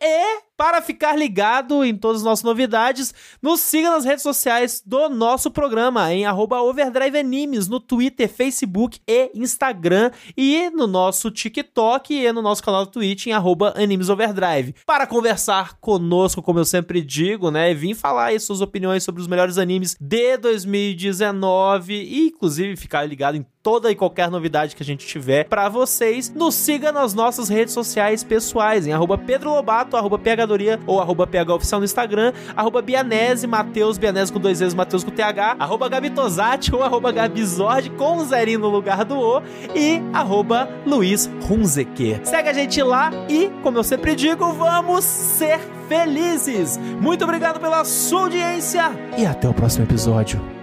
Para ficar ligado em todas as nossas novidades, nos siga nas redes sociais do nosso programa, em arroba Overdrive Animes, no Twitter, Facebook e Instagram, e no nosso TikTok e no nosso canal do Twitch, em arroba Animes Overdrive. Para conversar conosco, como eu sempre digo, né, vim falar aí suas opiniões sobre os melhores animes de 2019 e, inclusive, ficar ligado em toda e qualquer novidade que a gente tiver pra vocês. Nos siga nas nossas redes sociais pessoais, em arroba Pedro Lobato, arroba PHdoria ou arroba PHOficial no Instagram, arroba Bianese, Matheus, Bianese com dois vezes, Matheus com TH, arroba Gabitosati ou arroba Gabizord com um zerinho no lugar do O e arroba Luiz Hunzeker. Segue a gente lá e, como eu sempre digo, vamos ser felizes. Muito obrigado pela sua audiência e até o próximo episódio.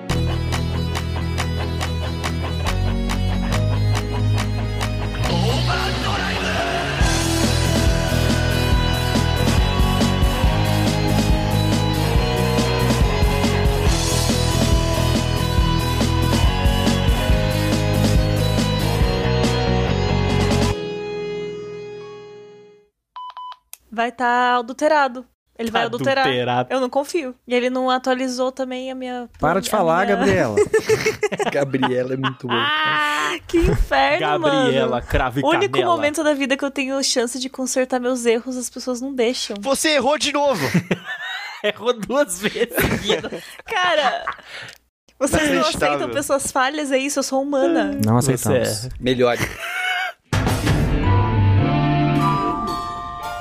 Vai estar tá adulterado. Ele vai adulterar. Adulterado. Eu não confio. E ele não atualizou também a minha. Para de falar, minha- Gabriela. Gabriela é muito bom. cara. Que inferno, Gabriela, mano. cravo e O único canela. momento da vida que eu tenho chance de consertar meus erros, as pessoas não deixam. Você errou de novo. Errou duas vezes. Cara, vocês não aceitam pessoas falhas, é isso, eu sou humana. Não Você aceitamos. é. Melhore.